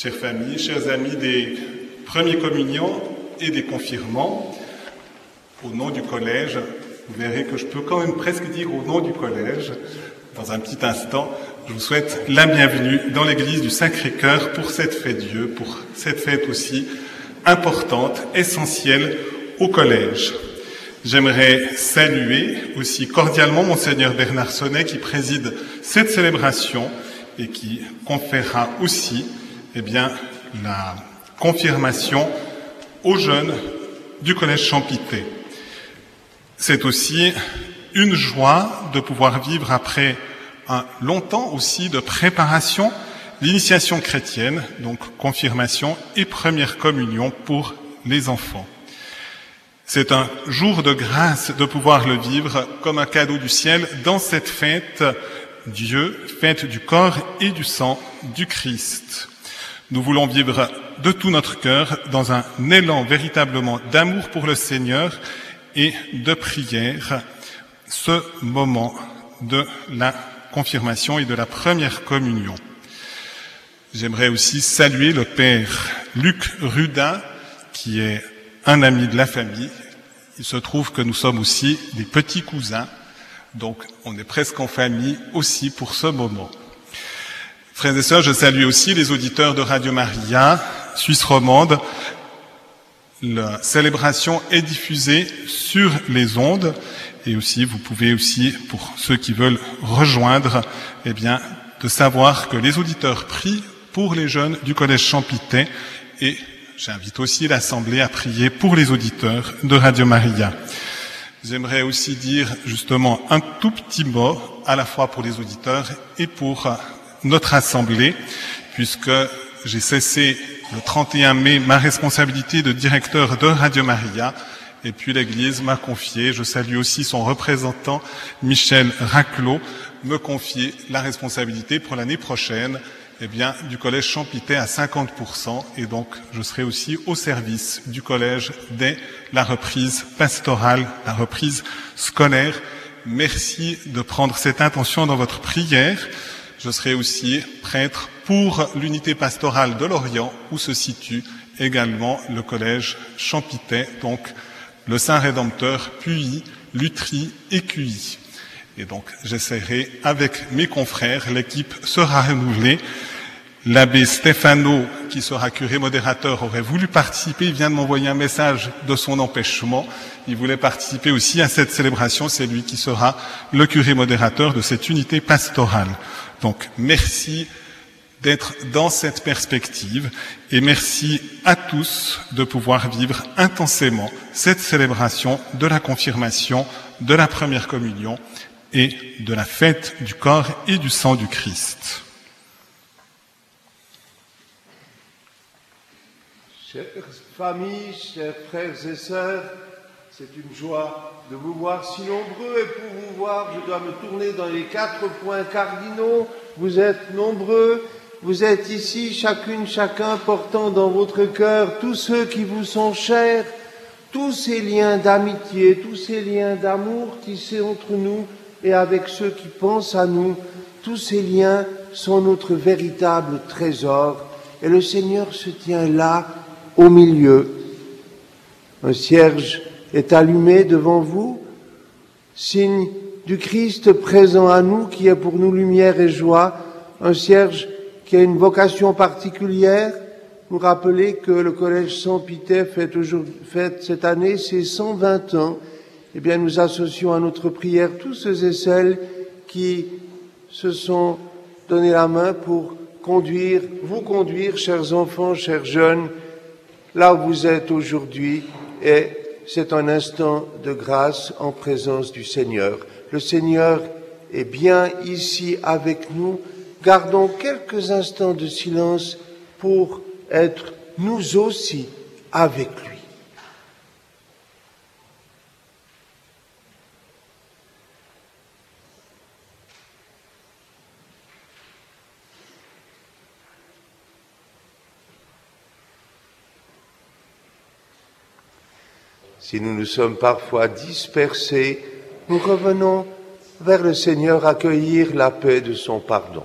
chères familles, chers amis des premiers communions et des confirmants, au nom du collège, vous verrez que je peux quand même presque dire au nom du collège, dans un petit instant, je vous souhaite la bienvenue dans l'église du Sacré-Cœur pour cette fête Dieu, pour cette fête aussi importante, essentielle au collège. J'aimerais saluer aussi cordialement Monseigneur Bernard Sonnet qui préside cette célébration et qui conférera aussi, eh bien, la confirmation aux jeunes du collège Champité. C'est aussi une joie de pouvoir vivre après un long temps aussi de préparation, l'initiation chrétienne, donc confirmation et première communion pour les enfants. C'est un jour de grâce de pouvoir le vivre comme un cadeau du ciel dans cette fête Dieu, fête du corps et du sang du Christ. Nous voulons vivre de tout notre cœur dans un élan véritablement d'amour pour le Seigneur et de prière ce moment de la confirmation et de la première communion. J'aimerais aussi saluer le Père Luc Rudin, qui est un ami de la famille. Il se trouve que nous sommes aussi des petits cousins, donc on est presque en famille aussi pour ce moment. Frères et sœurs, je salue aussi les auditeurs de Radio Maria, Suisse romande. La célébration est diffusée sur les ondes et aussi vous pouvez aussi, pour ceux qui veulent rejoindre, eh bien, de savoir que les auditeurs prient pour les jeunes du collège Champitet et j'invite aussi l'Assemblée à prier pour les auditeurs de Radio Maria. J'aimerais aussi dire justement un tout petit mot à la fois pour les auditeurs et pour notre Assemblée, puisque j'ai cessé le 31 mai ma responsabilité de directeur de Radio Maria et puis l'Église m'a confié, je salue aussi son représentant Michel Raclot, me confier la responsabilité pour l'année prochaine eh bien, du collège Champité à 50%, et donc je serai aussi au service du collège dès la reprise pastorale, la reprise scolaire. Merci de prendre cette intention dans votre prière. Je serai aussi prêtre pour l'unité pastorale de Lorient, où se situe également le collège Champité, donc le Saint Rédempteur, Puy, Lutry et Cuy. Et donc, j'essaierai avec mes confrères, l'équipe sera renouvelée. L'abbé Stefano, qui sera curé modérateur, aurait voulu participer. Il vient de m'envoyer un message de son empêchement. Il voulait participer aussi à cette célébration. C'est lui qui sera le curé modérateur de cette unité pastorale. Donc, merci d'être dans cette perspective et merci à tous de pouvoir vivre intensément cette célébration de la confirmation, de la première communion et de la fête du corps et du sang du Christ. Chères familles, chers frères et sœurs, c'est une joie de vous voir si nombreux et pour vous voir, je dois me tourner dans les quatre points cardinaux. Vous êtes nombreux vous êtes ici, chacune, chacun, portant dans votre cœur tous ceux qui vous sont chers, tous ces liens d'amitié, tous ces liens d'amour tissés entre nous et avec ceux qui pensent à nous. Tous ces liens sont notre véritable trésor et le Seigneur se tient là, au milieu. Un cierge est allumé devant vous, signe du Christ présent à nous qui est pour nous lumière et joie. Un cierge qui a une vocation particulière. Vous rappelez que le Collège Saint-Pité fait, fête cette année ses 120 ans. Eh bien, nous associons à notre prière tous ceux et celles qui se sont donné la main pour conduire, vous conduire, chers enfants, chers jeunes, là où vous êtes aujourd'hui. Et c'est un instant de grâce en présence du Seigneur. Le Seigneur est bien ici avec nous gardons quelques instants de silence pour être nous aussi avec lui. Si nous nous sommes parfois dispersés, nous revenons vers le Seigneur accueillir la paix de son pardon.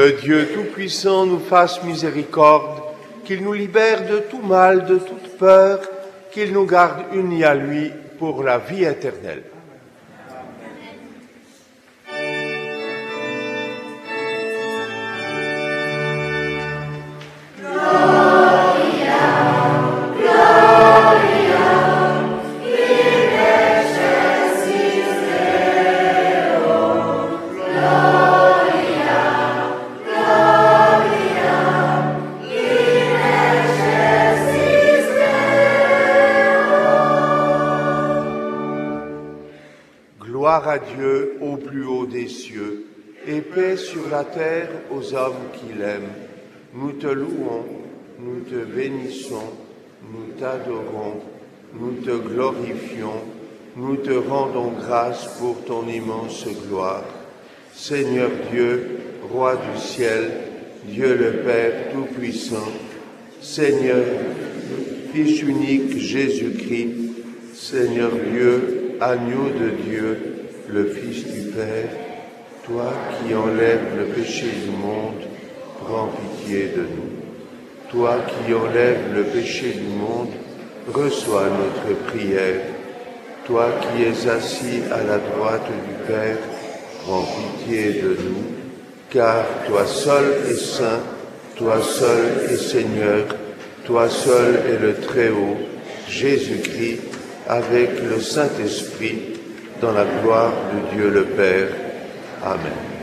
Que Dieu Tout-Puissant nous fasse miséricorde, qu'il nous libère de tout mal, de toute peur, qu'il nous garde unis à lui pour la vie éternelle. Terre aux hommes qui l'aiment. Nous te louons, nous te bénissons, nous t'adorons, nous te glorifions, nous te rendons grâce pour ton immense gloire. Seigneur Dieu, Roi du ciel, Dieu le Père Tout-Puissant, Seigneur, Fils unique Jésus-Christ, Seigneur Dieu, agneau de Dieu, le Fils du Père, toi qui enlèves le péché du monde, prends pitié de nous. Toi qui enlèves le péché du monde, reçois notre prière. Toi qui es assis à la droite du Père, prends pitié de nous, car toi seul es saint, toi seul es Seigneur, toi seul es le Très-Haut, Jésus-Christ, avec le Saint-Esprit, dans la gloire de Dieu le Père. Amen.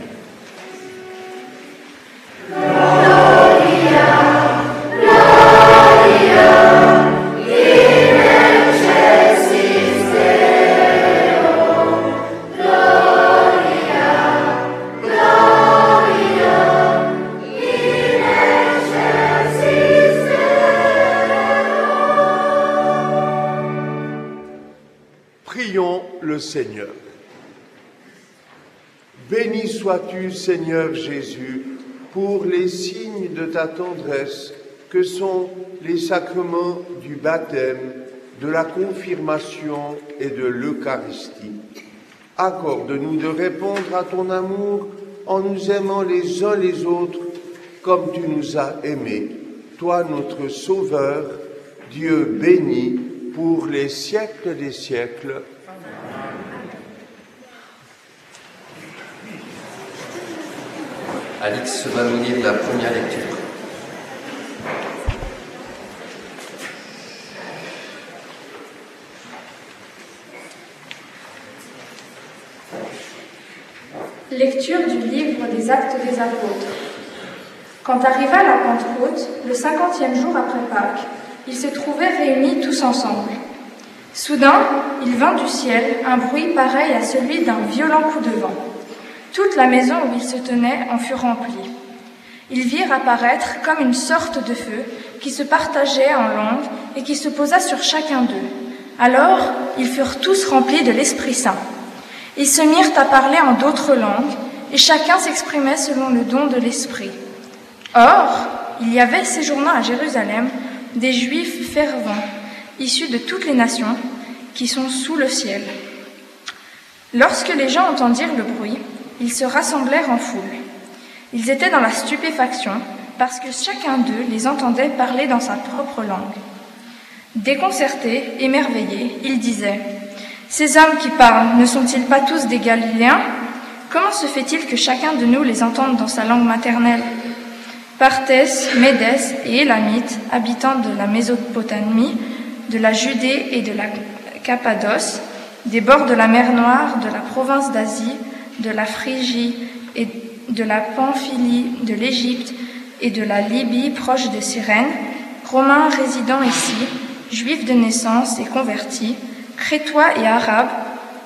Sois-tu, Seigneur Jésus, pour les signes de ta tendresse que sont les sacrements du baptême, de la confirmation et de l'Eucharistie. Accorde-nous de répondre à ton amour en nous aimant les uns les autres comme tu nous as aimés, toi notre Sauveur, Dieu béni pour les siècles des siècles. Alix va nous lire la première lecture. Lecture du livre des Actes des Apôtres. Quand arriva la Pentecôte, le cinquantième jour après Pâques, ils se trouvaient réunis tous ensemble. Soudain, il vint du ciel un bruit pareil à celui d'un violent coup de vent. Toute la maison où ils se tenaient en fut remplie. Ils virent apparaître comme une sorte de feu qui se partageait en langues et qui se posa sur chacun d'eux. Alors, ils furent tous remplis de l'Esprit Saint. Ils se mirent à parler en d'autres langues et chacun s'exprimait selon le don de l'Esprit. Or, il y avait séjournant à Jérusalem des Juifs fervents issus de toutes les nations qui sont sous le ciel. Lorsque les gens entendirent le bruit, ils se rassemblèrent en foule. Ils étaient dans la stupéfaction parce que chacun d'eux les entendait parler dans sa propre langue. Déconcertés, émerveillés, ils disaient Ces hommes qui parlent ne sont-ils pas tous des Galiléens? Comment se fait-il que chacun de nous les entende dans sa langue maternelle? Parthès, Médès et Élamites, habitants de la Mésopotamie, de la Judée et de la Cappadoce, des bords de la mer Noire, de la province d'Asie, de la Phrygie et de la Pamphylie, de l'Égypte et de la Libye proche de Cyrène, Romains résidant ici, Juifs de naissance et convertis, Crétois et Arabes,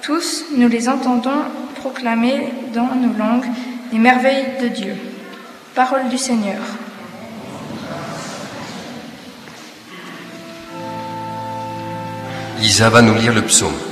tous nous les entendons proclamer dans nos langues les merveilles de Dieu. Parole du Seigneur. Lisa va nous lire le psaume.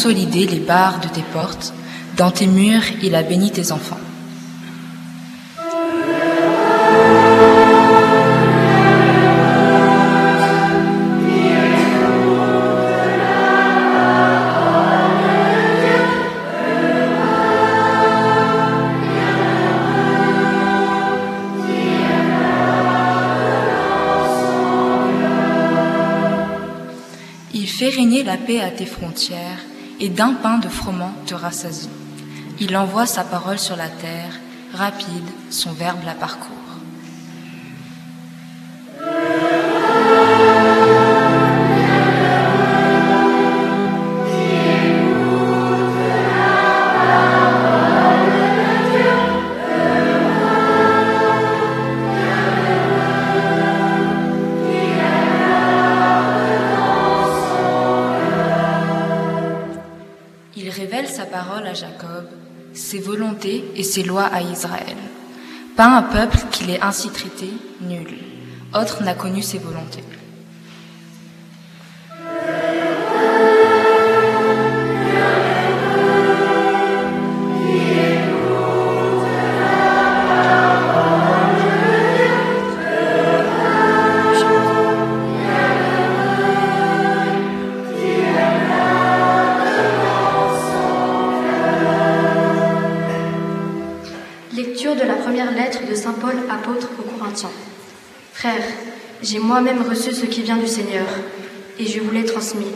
Consolidé les barres de tes portes. Dans tes murs, il a béni tes enfants. Il fait régner la paix à tes frontières, et d'un pain de froment te rassasie. Il envoie sa parole sur la terre, rapide, son verbe la parcourt. Et ses lois à Israël. Pas un peuple qu'il ait ainsi traité, nul. Autre n'a connu ses volontés. Moi-même reçu ce qui vient du Seigneur, et je vous l'ai transmis.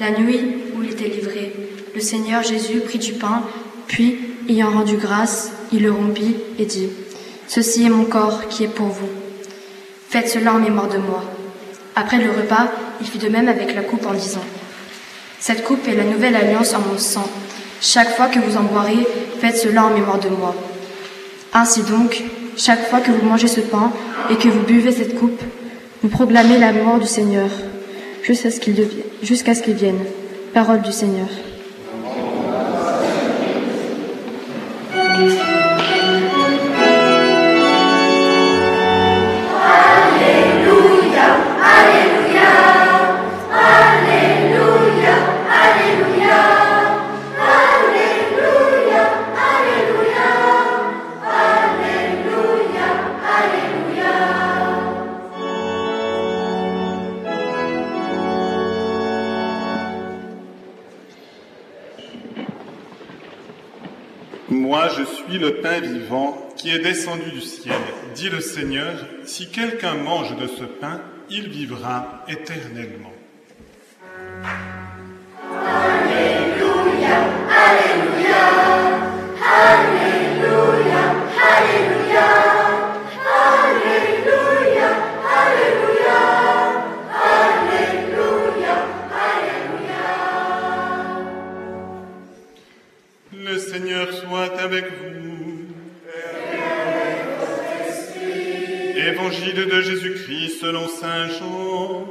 La nuit où il était livré, le Seigneur Jésus prit du pain, puis, ayant rendu grâce, il le rompit et dit, Ceci est mon corps qui est pour vous. Faites cela en mémoire de moi. Après le repas, il fit de même avec la coupe en disant, Cette coupe est la nouvelle alliance en mon sang. Chaque fois que vous en boirez, faites cela en mémoire de moi. Ainsi donc, chaque fois que vous mangez ce pain et que vous buvez cette coupe, vous proclamez la mort du Seigneur jusqu'à ce qu'il vienne. Parole du Seigneur. le pain vivant qui est descendu du ciel, dit le Seigneur, si quelqu'un mange de ce pain, il vivra éternellement. Avec vous. Évangile de Jésus-Christ selon Saint Jean.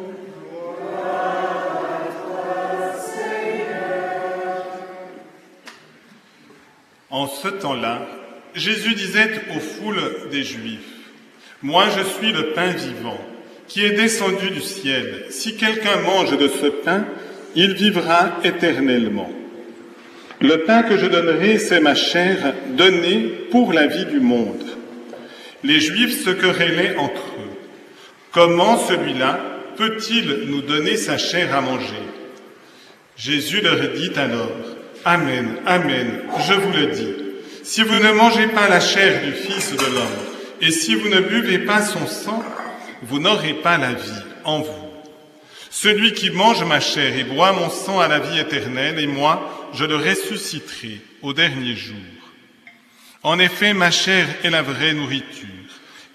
En ce temps-là, Jésus disait aux foules des Juifs, Moi je suis le pain vivant, qui est descendu du ciel. Si quelqu'un mange de ce pain, il vivra éternellement. Le pain que je donnerai, c'est ma chair donnée pour la vie du monde. Les Juifs se querellaient entre eux. Comment celui-là peut-il nous donner sa chair à manger? Jésus leur dit alors, Amen, Amen, je vous le dis. Si vous ne mangez pas la chair du Fils de l'homme, et si vous ne buvez pas son sang, vous n'aurez pas la vie en vous. Celui qui mange ma chair et boit mon sang a la vie éternelle, et moi, je le ressusciterai au dernier jour. En effet, ma chair est la vraie nourriture,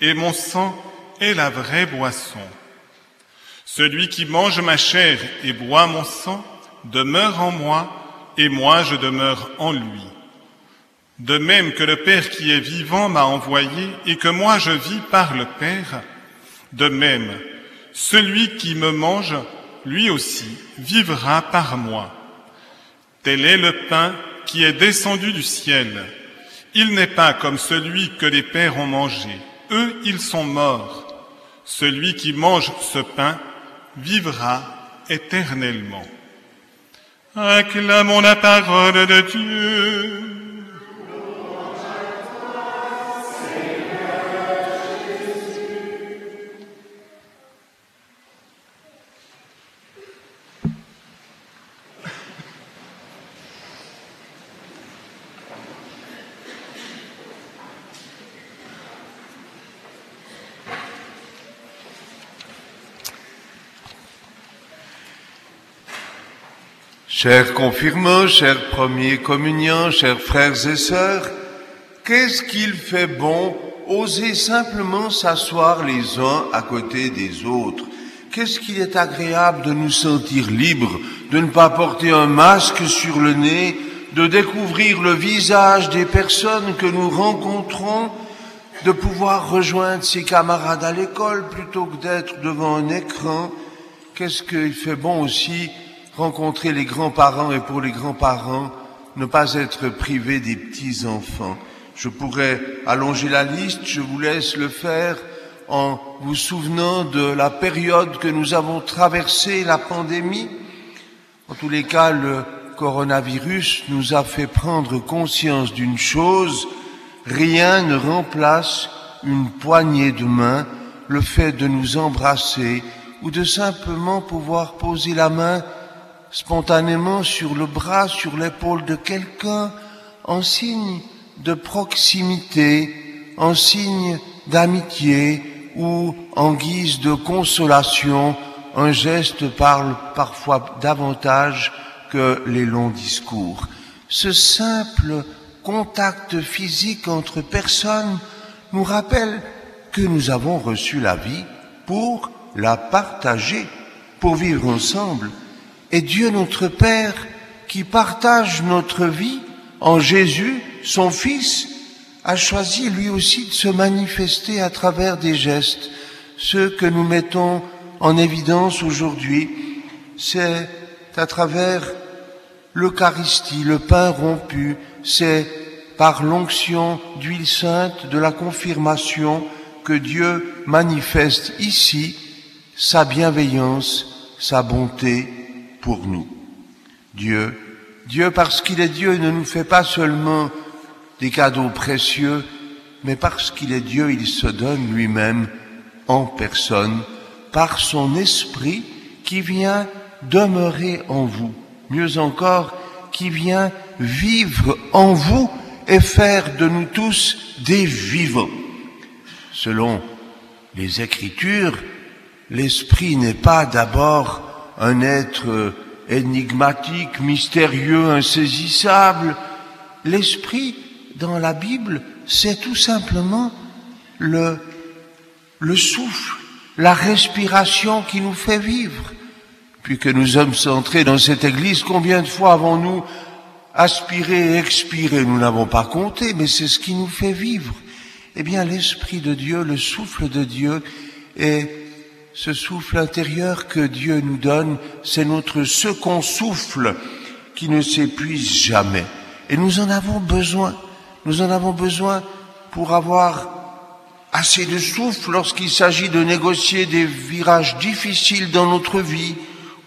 et mon sang est la vraie boisson. Celui qui mange ma chair et boit mon sang demeure en moi, et moi je demeure en lui. De même que le Père qui est vivant m'a envoyé et que moi je vis par le Père, de même, celui qui me mange, lui aussi, vivra par moi. Tel est le pain qui est descendu du ciel. Il n'est pas comme celui que les pères ont mangé. Eux, ils sont morts. Celui qui mange ce pain vivra éternellement. Acclamons la parole de Dieu. Chers confirmants, chers premiers communiants, chers frères et sœurs, qu'est-ce qu'il fait bon oser simplement s'asseoir les uns à côté des autres? Qu'est-ce qu'il est agréable de nous sentir libres, de ne pas porter un masque sur le nez, de découvrir le visage des personnes que nous rencontrons, de pouvoir rejoindre ses camarades à l'école plutôt que d'être devant un écran? Qu'est-ce qu'il fait bon aussi rencontrer les grands-parents et pour les grands-parents, ne pas être privé des petits-enfants. Je pourrais allonger la liste, je vous laisse le faire en vous souvenant de la période que nous avons traversée, la pandémie. En tous les cas, le coronavirus nous a fait prendre conscience d'une chose, rien ne remplace une poignée de main, le fait de nous embrasser ou de simplement pouvoir poser la main spontanément sur le bras, sur l'épaule de quelqu'un, en signe de proximité, en signe d'amitié ou en guise de consolation, un geste parle parfois davantage que les longs discours. Ce simple contact physique entre personnes nous rappelle que nous avons reçu la vie pour la partager, pour vivre ensemble, et Dieu notre Père qui partage notre vie en Jésus, son Fils, a choisi lui aussi de se manifester à travers des gestes. Ceux que nous mettons en évidence aujourd'hui, c'est à travers l'Eucharistie, le pain rompu, c'est par l'onction d'huile sainte de la confirmation que Dieu manifeste ici sa bienveillance, sa bonté, pour nous. Dieu, Dieu parce qu'il est Dieu ne nous fait pas seulement des cadeaux précieux, mais parce qu'il est Dieu, il se donne lui-même en personne par son esprit qui vient demeurer en vous. Mieux encore, qui vient vivre en vous et faire de nous tous des vivants. Selon les Écritures, l'esprit n'est pas d'abord un être énigmatique, mystérieux, insaisissable. L'esprit, dans la Bible, c'est tout simplement le, le souffle, la respiration qui nous fait vivre. Puis que nous sommes centrés dans cette église, combien de fois avons-nous aspirer et expirer, nous n'avons pas compté, mais c'est ce qui nous fait vivre. Eh bien, l'Esprit de Dieu, le souffle de Dieu est ce souffle intérieur que Dieu nous donne, c'est notre second souffle qui ne s'épuise jamais. Et nous en avons besoin. Nous en avons besoin pour avoir assez de souffle lorsqu'il s'agit de négocier des virages difficiles dans notre vie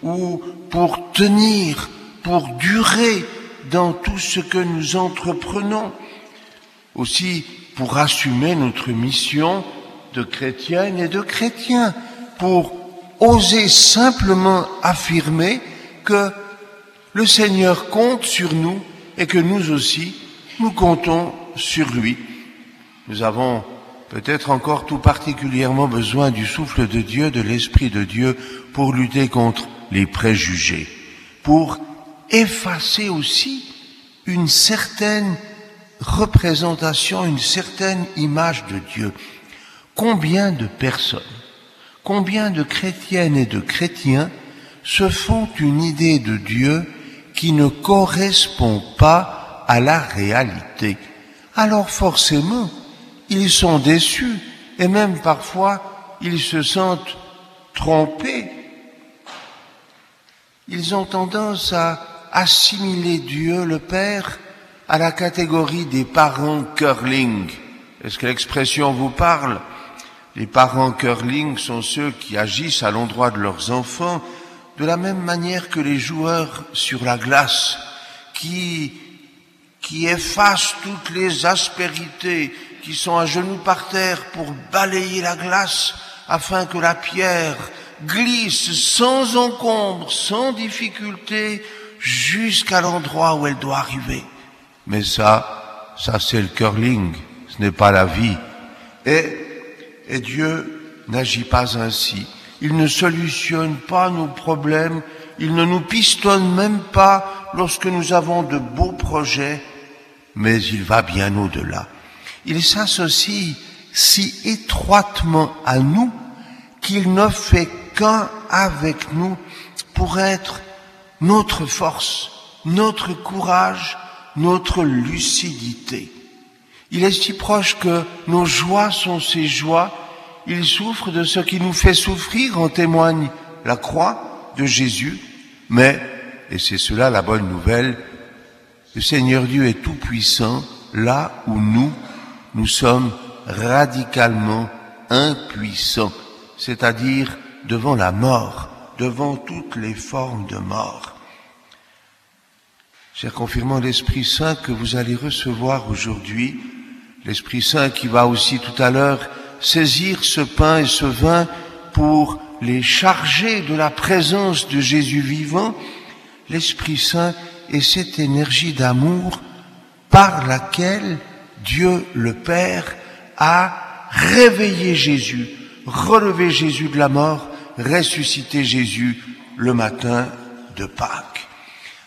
ou pour tenir, pour durer dans tout ce que nous entreprenons. Aussi pour assumer notre mission de chrétienne et de chrétien pour oser simplement affirmer que le Seigneur compte sur nous et que nous aussi, nous comptons sur lui. Nous avons peut-être encore tout particulièrement besoin du souffle de Dieu, de l'Esprit de Dieu, pour lutter contre les préjugés, pour effacer aussi une certaine représentation, une certaine image de Dieu. Combien de personnes combien de chrétiennes et de chrétiens se font une idée de Dieu qui ne correspond pas à la réalité? Alors forcément, ils sont déçus et même parfois ils se sentent trompés. Ils ont tendance à assimiler Dieu, le Père, à la catégorie des parents curling. Est-ce que l'expression vous parle? Les parents curling sont ceux qui agissent à l'endroit de leurs enfants de la même manière que les joueurs sur la glace qui, qui effacent toutes les aspérités, qui sont à genoux par terre pour balayer la glace afin que la pierre glisse sans encombre, sans difficulté, jusqu'à l'endroit où elle doit arriver. Mais ça, ça c'est le curling, ce n'est pas la vie. Et Dieu n'agit pas ainsi. Il ne solutionne pas nos problèmes, il ne nous pistonne même pas lorsque nous avons de beaux projets, mais il va bien au-delà. Il s'associe si étroitement à nous qu'il ne fait qu'un avec nous pour être notre force, notre courage, notre lucidité. Il est si proche que nos joies sont ses joies. Il souffre de ce qui nous fait souffrir, en témoigne la croix de Jésus. Mais, et c'est cela la bonne nouvelle, le Seigneur Dieu est tout puissant là où nous, nous sommes radicalement impuissants, c'est-à-dire devant la mort, devant toutes les formes de mort. Cher confirmant l'Esprit Saint que vous allez recevoir aujourd'hui, l'Esprit Saint qui va aussi tout à l'heure saisir ce pain et ce vin pour les charger de la présence de Jésus vivant, l'Esprit Saint est cette énergie d'amour par laquelle Dieu le Père a réveillé Jésus, relevé Jésus de la mort, ressuscité Jésus le matin de Pâques.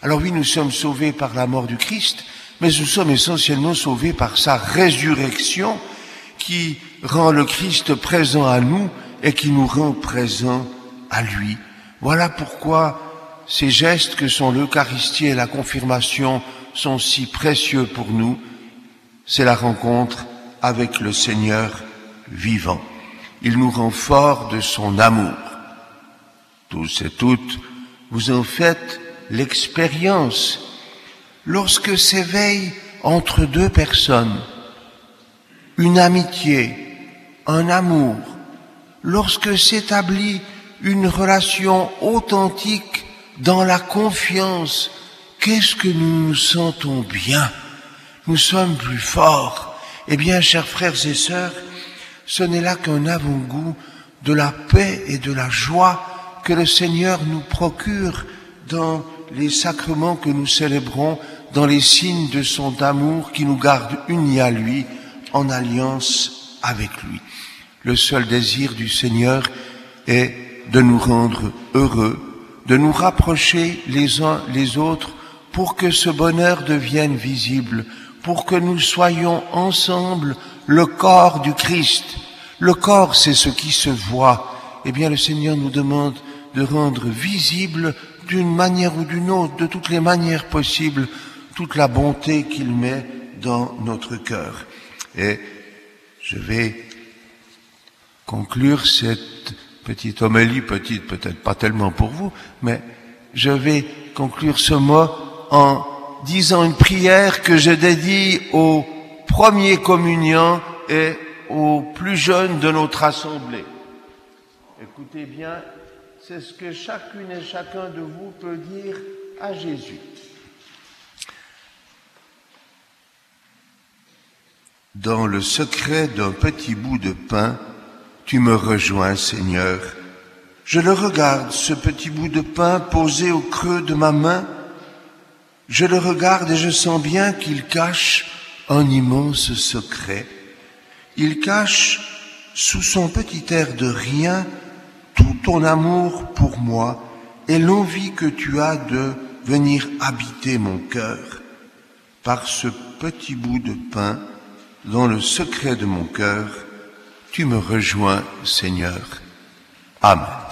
Alors oui, nous sommes sauvés par la mort du Christ, mais nous sommes essentiellement sauvés par sa résurrection qui rend le Christ présent à nous et qui nous rend présents à lui. Voilà pourquoi ces gestes que sont l'Eucharistie et la confirmation sont si précieux pour nous. C'est la rencontre avec le Seigneur vivant. Il nous rend forts de son amour. Tous et toutes, vous en faites l'expérience lorsque s'éveille entre deux personnes une amitié, un amour, lorsque s'établit une relation authentique dans la confiance, qu'est-ce que nous nous sentons bien? Nous sommes plus forts. Eh bien, chers frères et sœurs, ce n'est là qu'un avant-goût de la paix et de la joie que le Seigneur nous procure dans les sacrements que nous célébrons dans les signes de son amour qui nous garde unis à lui en alliance avec lui. Le seul désir du Seigneur est de nous rendre heureux, de nous rapprocher les uns les autres pour que ce bonheur devienne visible, pour que nous soyons ensemble le corps du Christ. Le corps, c'est ce qui se voit. Eh bien, le Seigneur nous demande de rendre visible d'une manière ou d'une autre, de toutes les manières possibles, toute la bonté qu'il met dans notre cœur. Et je vais conclure cette petite homélie, petite peut-être pas tellement pour vous, mais je vais conclure ce mot en disant une prière que je dédie aux premiers communiants et aux plus jeunes de notre assemblée. Écoutez bien, c'est ce que chacune et chacun de vous peut dire à Jésus. Dans le secret d'un petit bout de pain, tu me rejoins, Seigneur. Je le regarde, ce petit bout de pain posé au creux de ma main. Je le regarde et je sens bien qu'il cache un immense secret. Il cache sous son petit air de rien tout ton amour pour moi et l'envie que tu as de venir habiter mon cœur. Par ce petit bout de pain, dans le secret de mon cœur, tu me rejoins, Seigneur. Amen.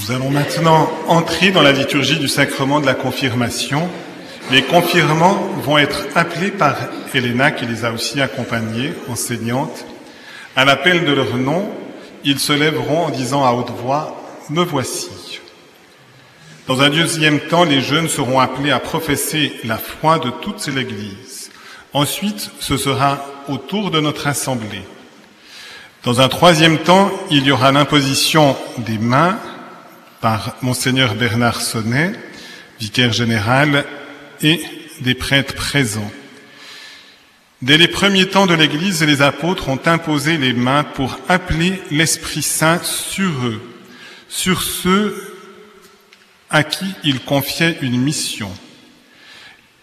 Nous allons maintenant entrer dans la liturgie du sacrement de la confirmation. Les confirmants vont être appelés par Helena, qui les a aussi accompagnés, enseignante. À l'appel de leur nom, ils se lèveront en disant à haute voix, Me voici. Dans un deuxième temps, les jeunes seront appelés à professer la foi de toute l'Église. Ensuite, ce sera au tour de notre assemblée. Dans un troisième temps, il y aura l'imposition des mains par monseigneur Bernard Sonnet, vicaire général, et des prêtres présents. Dès les premiers temps de l'Église, les apôtres ont imposé les mains pour appeler l'Esprit Saint sur eux, sur ceux à qui ils confiaient une mission.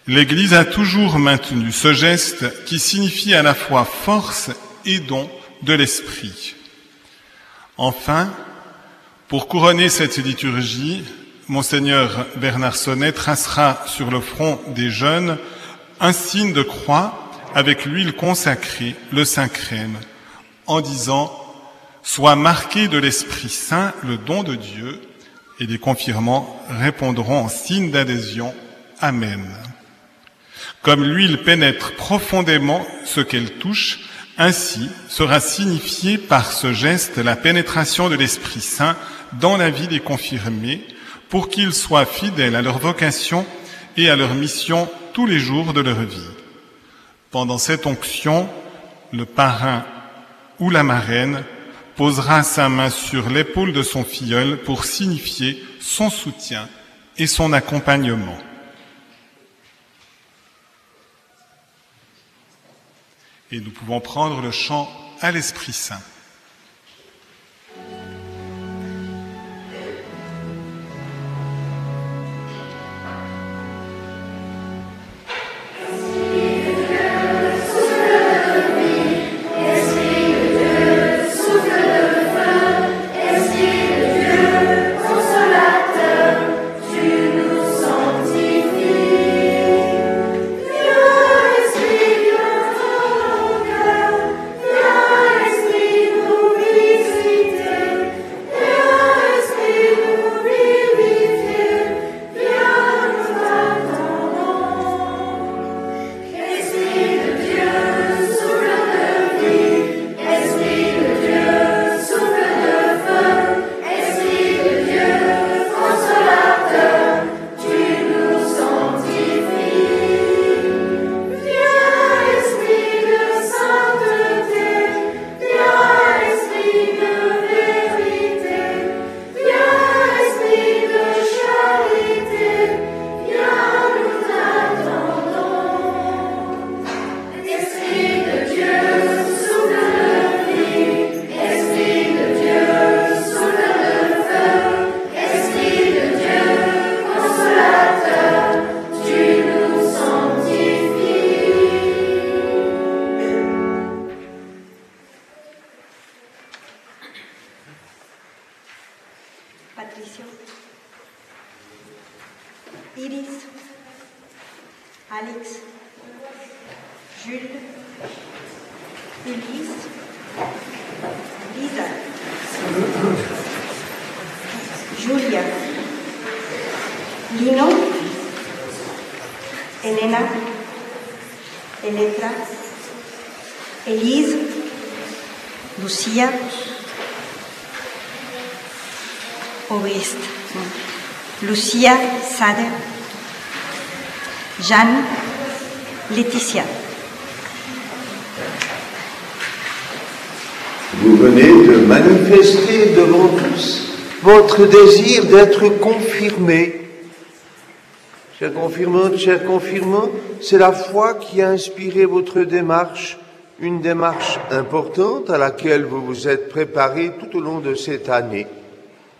L'Église a toujours maintenu ce geste qui signifie à la fois force et don de l'Esprit. Enfin, pour couronner cette liturgie, Monseigneur Bernard Sonnet tracera sur le front des jeunes un signe de croix avec l'huile consacrée, le Saint Crème, en disant Sois marqué de l'Esprit Saint, le don de Dieu, et les confirmants répondront en signe d'adhésion Amen. Comme l'huile pénètre profondément ce qu'elle touche, ainsi sera signifiée par ce geste la pénétration de l'Esprit Saint dans la vie des confirmés pour qu'ils soient fidèles à leur vocation et à leur mission tous les jours de leur vie. Pendant cette onction, le parrain ou la marraine posera sa main sur l'épaule de son filleul pour signifier son soutien et son accompagnement. Et nous pouvons prendre le chant à l'Esprit Saint. Sade, Jeanne, Laetitia. Vous venez de manifester devant tous votre désir d'être confirmé. Chers confirmantes, chers confirmants, c'est la foi qui a inspiré votre démarche, une démarche importante à laquelle vous vous êtes préparé tout au long de cette année.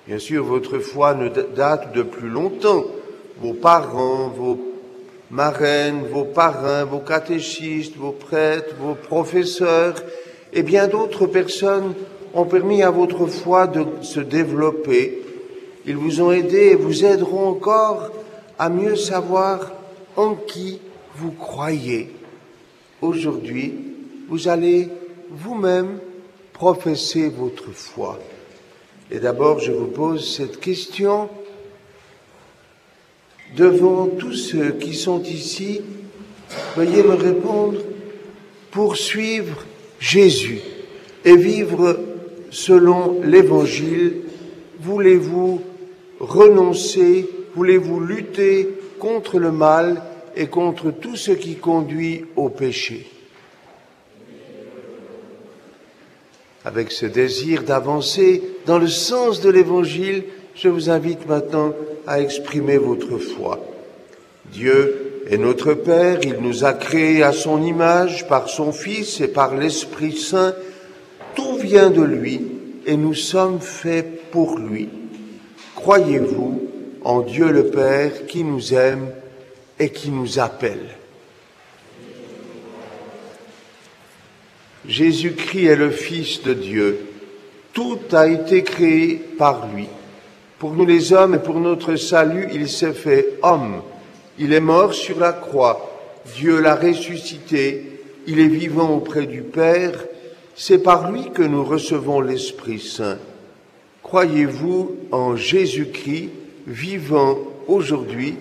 Bien sûr, votre foi ne date de plus longtemps. Vos parents, vos marraines, vos parrains, vos catéchistes, vos prêtres, vos professeurs et bien d'autres personnes ont permis à votre foi de se développer. Ils vous ont aidé et vous aideront encore à mieux savoir en qui vous croyez. Aujourd'hui, vous allez vous-même professer votre foi. Et d'abord, je vous pose cette question. Devant tous ceux qui sont ici, veuillez me répondre, poursuivre Jésus et vivre selon l'Évangile, voulez-vous renoncer, voulez-vous lutter contre le mal et contre tout ce qui conduit au péché? Avec ce désir d'avancer dans le sens de l'Évangile, je vous invite maintenant à exprimer votre foi. Dieu est notre Père, il nous a créés à son image par son Fils et par l'Esprit Saint. Tout vient de lui et nous sommes faits pour lui. Croyez-vous en Dieu le Père qui nous aime et qui nous appelle? Jésus-Christ est le Fils de Dieu. Tout a été créé par lui. Pour nous les hommes et pour notre salut, il s'est fait homme. Il est mort sur la croix. Dieu l'a ressuscité. Il est vivant auprès du Père. C'est par lui que nous recevons l'Esprit Saint. Croyez-vous en Jésus-Christ vivant aujourd'hui,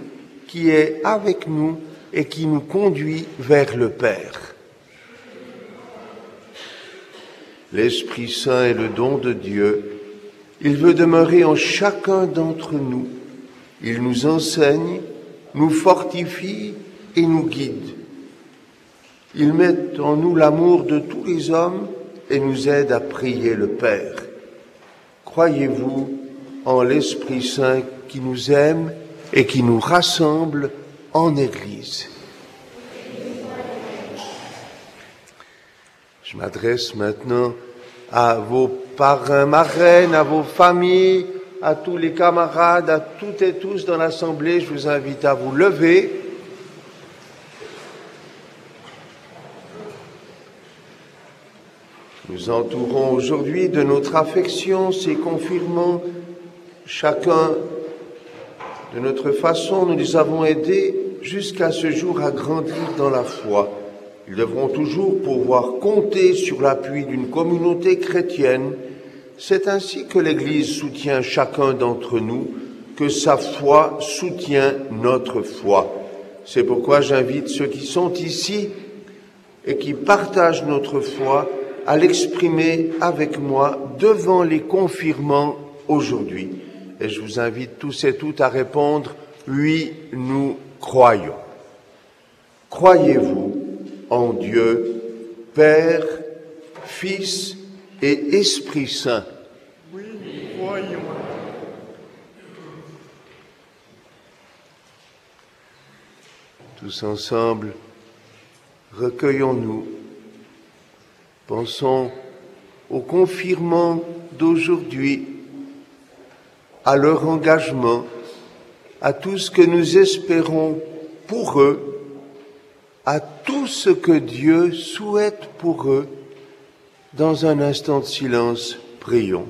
qui est avec nous et qui nous conduit vers le Père? L'Esprit Saint est le don de Dieu. Il veut demeurer en chacun d'entre nous. Il nous enseigne, nous fortifie et nous guide. Il met en nous l'amour de tous les hommes et nous aide à prier le Père. Croyez-vous en l'Esprit Saint qui nous aime et qui nous rassemble en Église? Je m'adresse maintenant à vos parrains, marraines, à vos familles, à tous les camarades, à toutes et tous dans l'Assemblée. Je vous invite à vous lever. Nous entourons aujourd'hui de notre affection ces confirmants. Chacun de notre façon, nous les avons aidés jusqu'à ce jour à grandir dans la foi. Ils devront toujours pouvoir compter sur l'appui d'une communauté chrétienne. C'est ainsi que l'Église soutient chacun d'entre nous, que sa foi soutient notre foi. C'est pourquoi j'invite ceux qui sont ici et qui partagent notre foi à l'exprimer avec moi devant les confirmants aujourd'hui. Et je vous invite tous et toutes à répondre, oui, nous croyons. Croyez-vous en Dieu, Père, Fils et Esprit Saint Oui, croyons. Tous ensemble, recueillons-nous Pensons aux confirmants d'aujourd'hui, à leur engagement, à tout ce que nous espérons pour eux, à tout ce que Dieu souhaite pour eux. Dans un instant de silence, prions.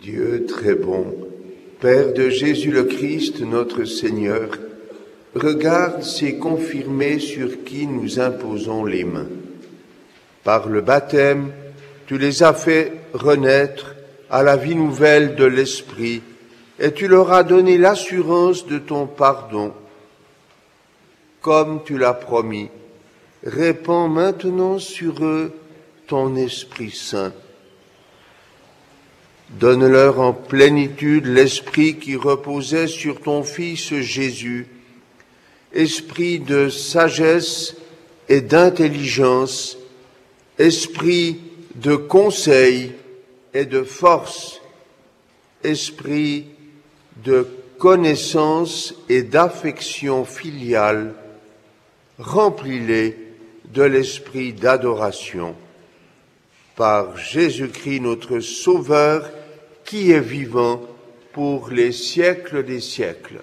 Dieu très bon, Père de Jésus le Christ, notre Seigneur, regarde ces confirmés sur qui nous imposons les mains. Par le baptême, tu les as fait renaître à la vie nouvelle de l'Esprit et tu leur as donné l'assurance de ton pardon. Comme tu l'as promis, répands maintenant sur eux ton Esprit Saint Donne-leur en plénitude l'esprit qui reposait sur ton Fils Jésus, esprit de sagesse et d'intelligence, esprit de conseil et de force, esprit de connaissance et d'affection filiale, remplis-les de l'esprit d'adoration. Par Jésus-Christ notre Sauveur, qui est vivant pour les siècles des siècles.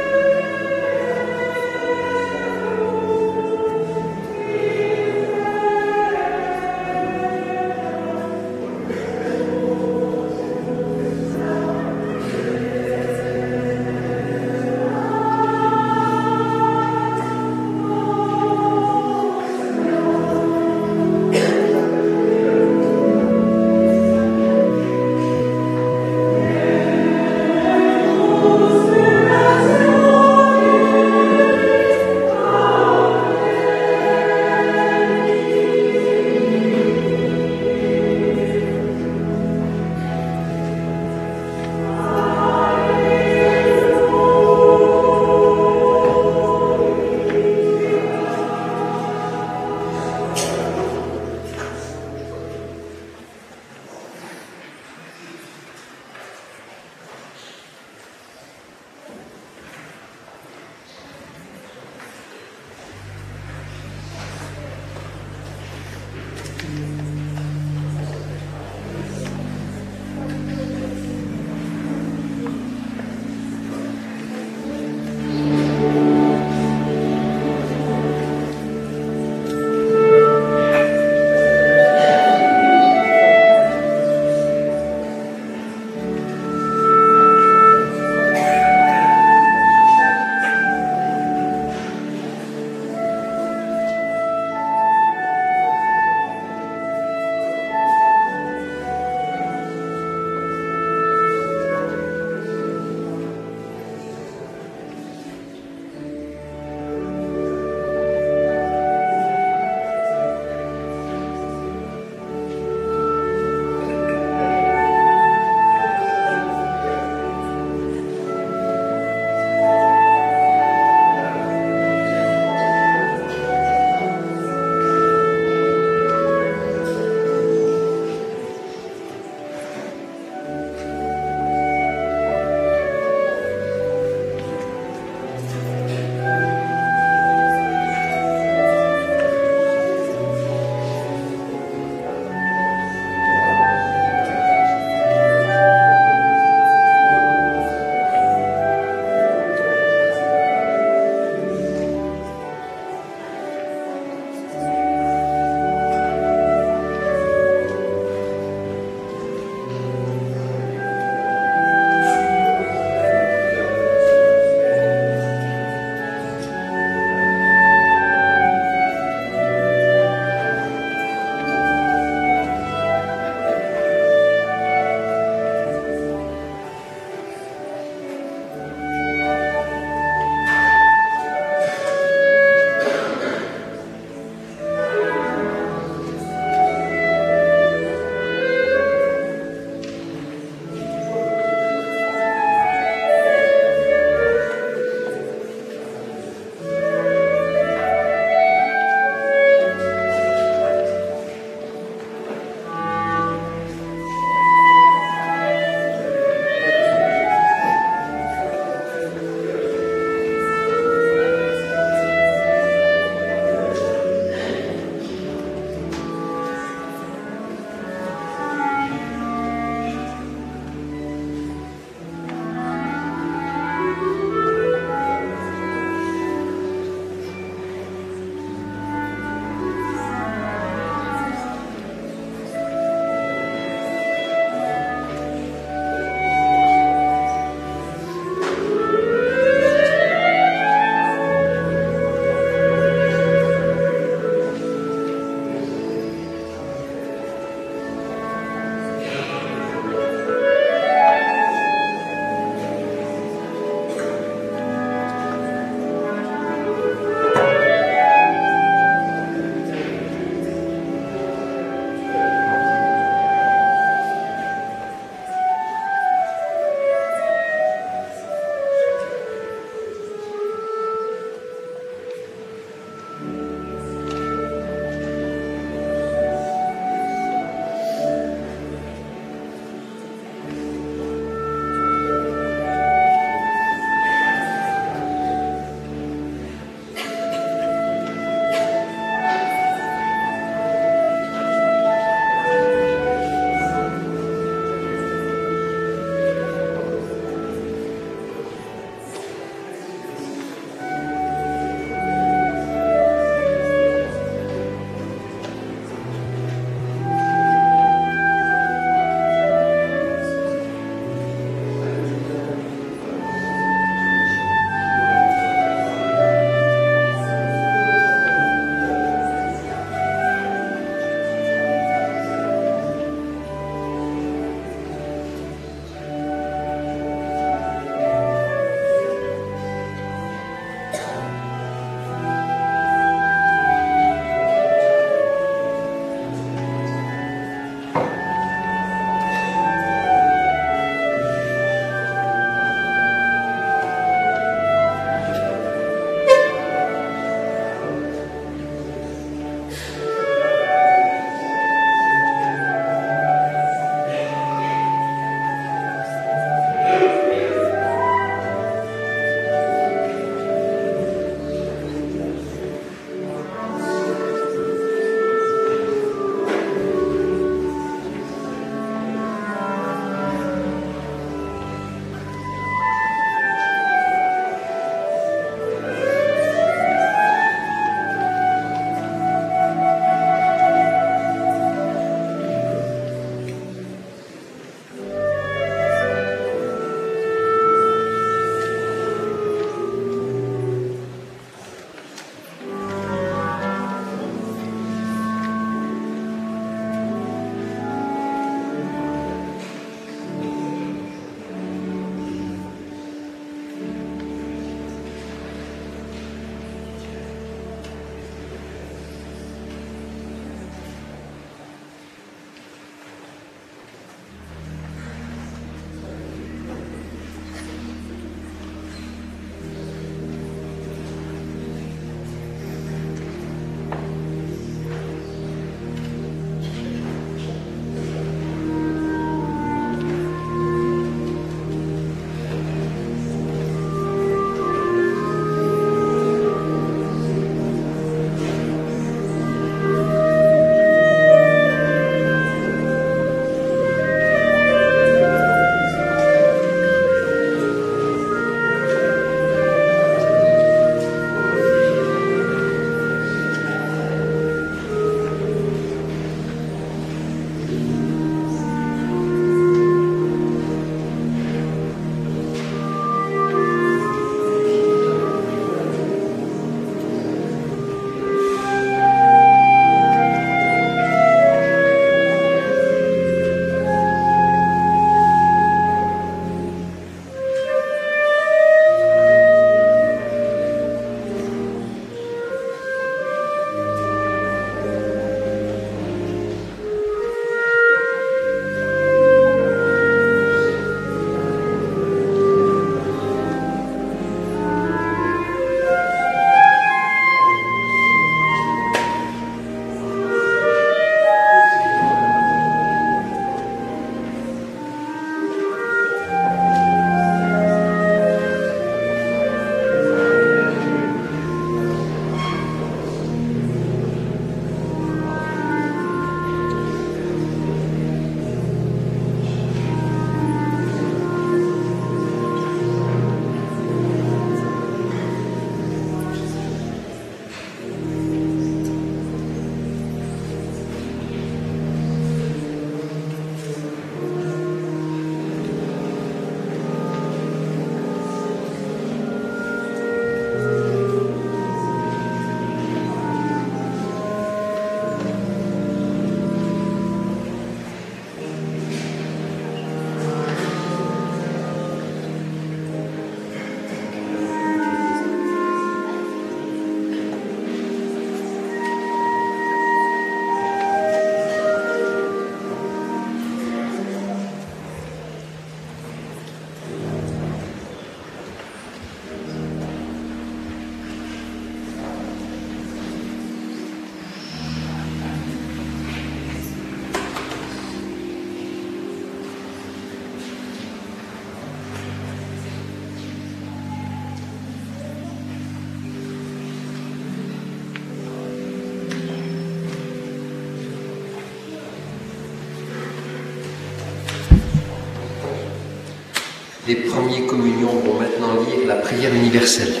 Communions vont maintenant lire la prière universelle.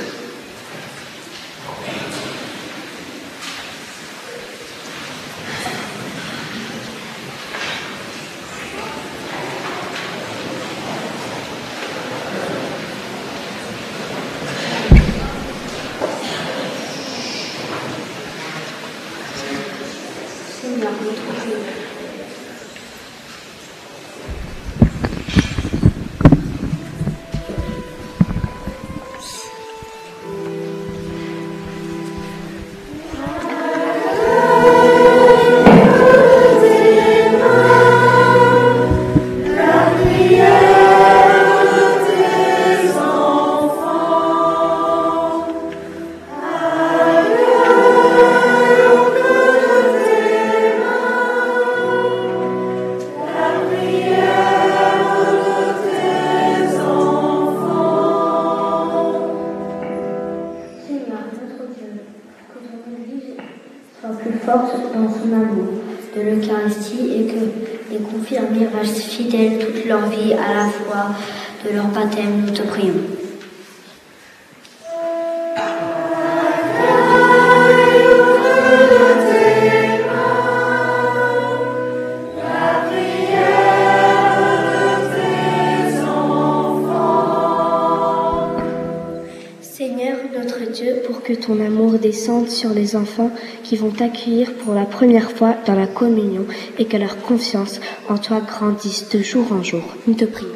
Sur les enfants qui vont t'accueillir pour la première fois dans la communion et que leur confiance en toi grandisse de jour en jour. Nous te prions.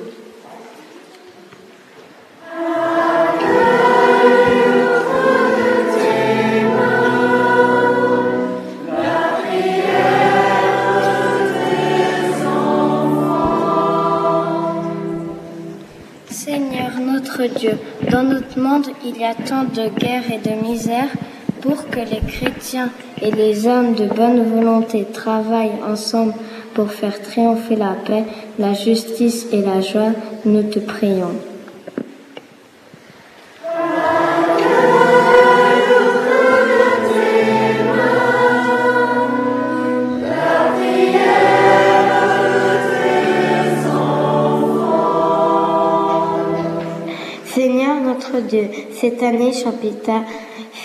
Seigneur notre Dieu, dans notre monde il y a tant de guerres et de misères que les chrétiens et les hommes de bonne volonté travaillent ensemble pour faire triompher la paix, la justice et la joie, nous te prions. Seigneur notre Dieu, cette année Champita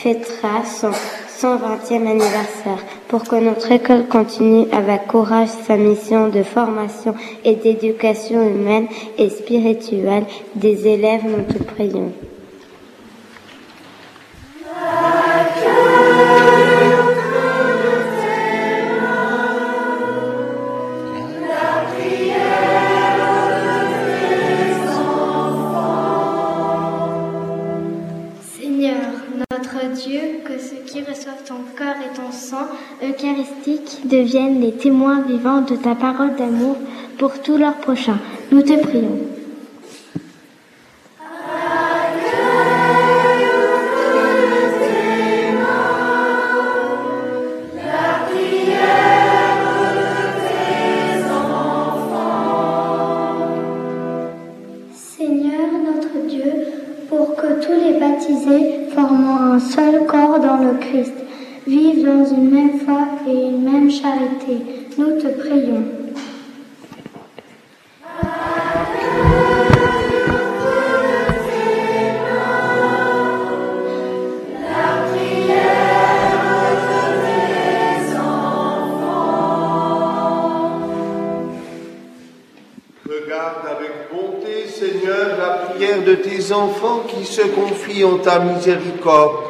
fêtera son 120e anniversaire pour que notre école continue avec courage sa mission de formation et d'éducation humaine et spirituelle? Des élèves, nous prions. Deviennent les témoins vivants de ta parole d'amour pour tous leurs prochains. Nous te prions. Seigneur notre Dieu, pour que tous les baptisés formant un seul corps dans le Christ vivent dans une même foi et une même charité. Nous te prions. Regarde avec bonté, Seigneur, la prière de tes enfants qui se confient en ta miséricorde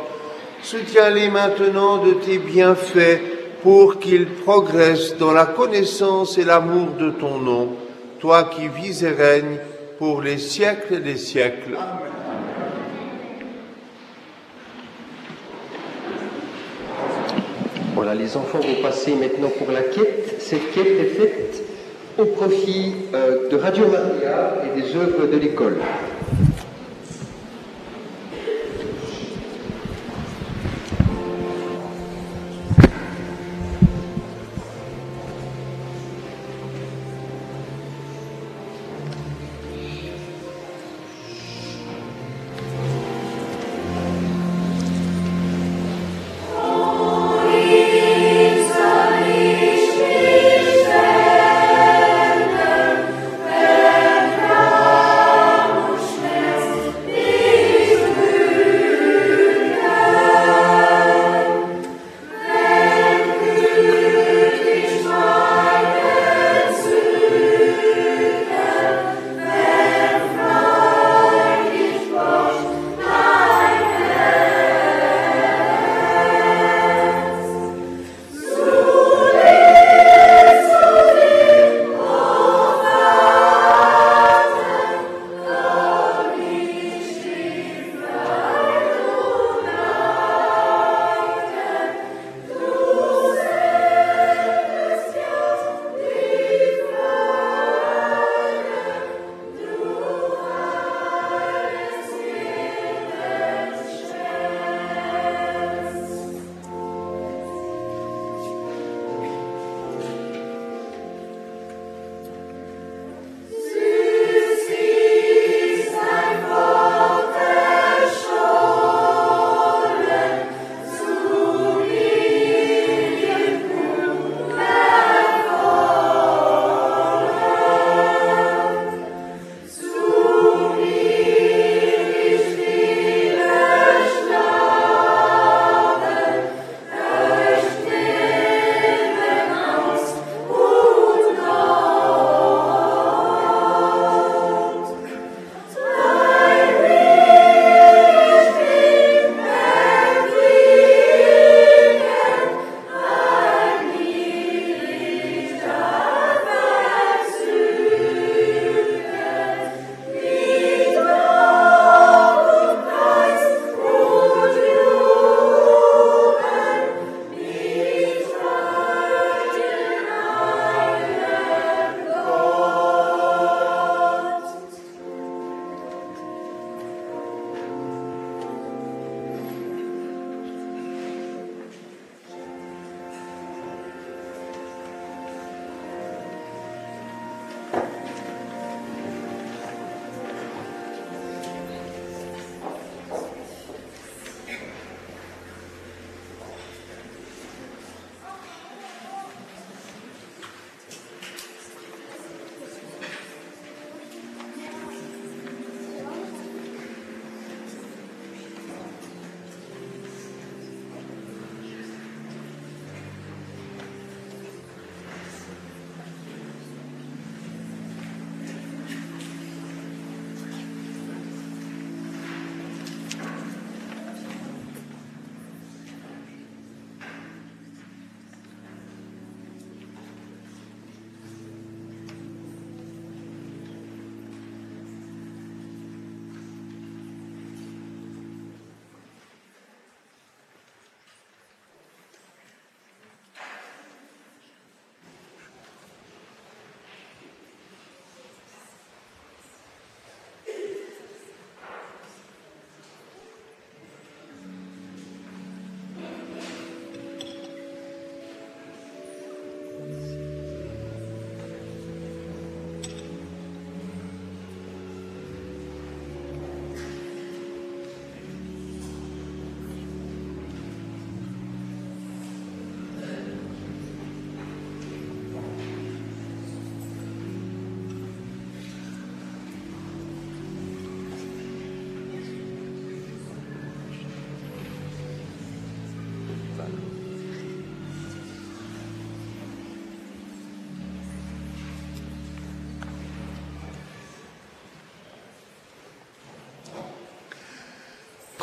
Soutiens-les maintenant de tes bienfaits pour qu'ils progressent dans la connaissance et l'amour de ton nom, toi qui vis et règnes pour les siècles des siècles. Voilà, les enfants vont passer maintenant pour la quête. Cette quête est faite au profit euh, de Radio Maria et des œuvres de l'école.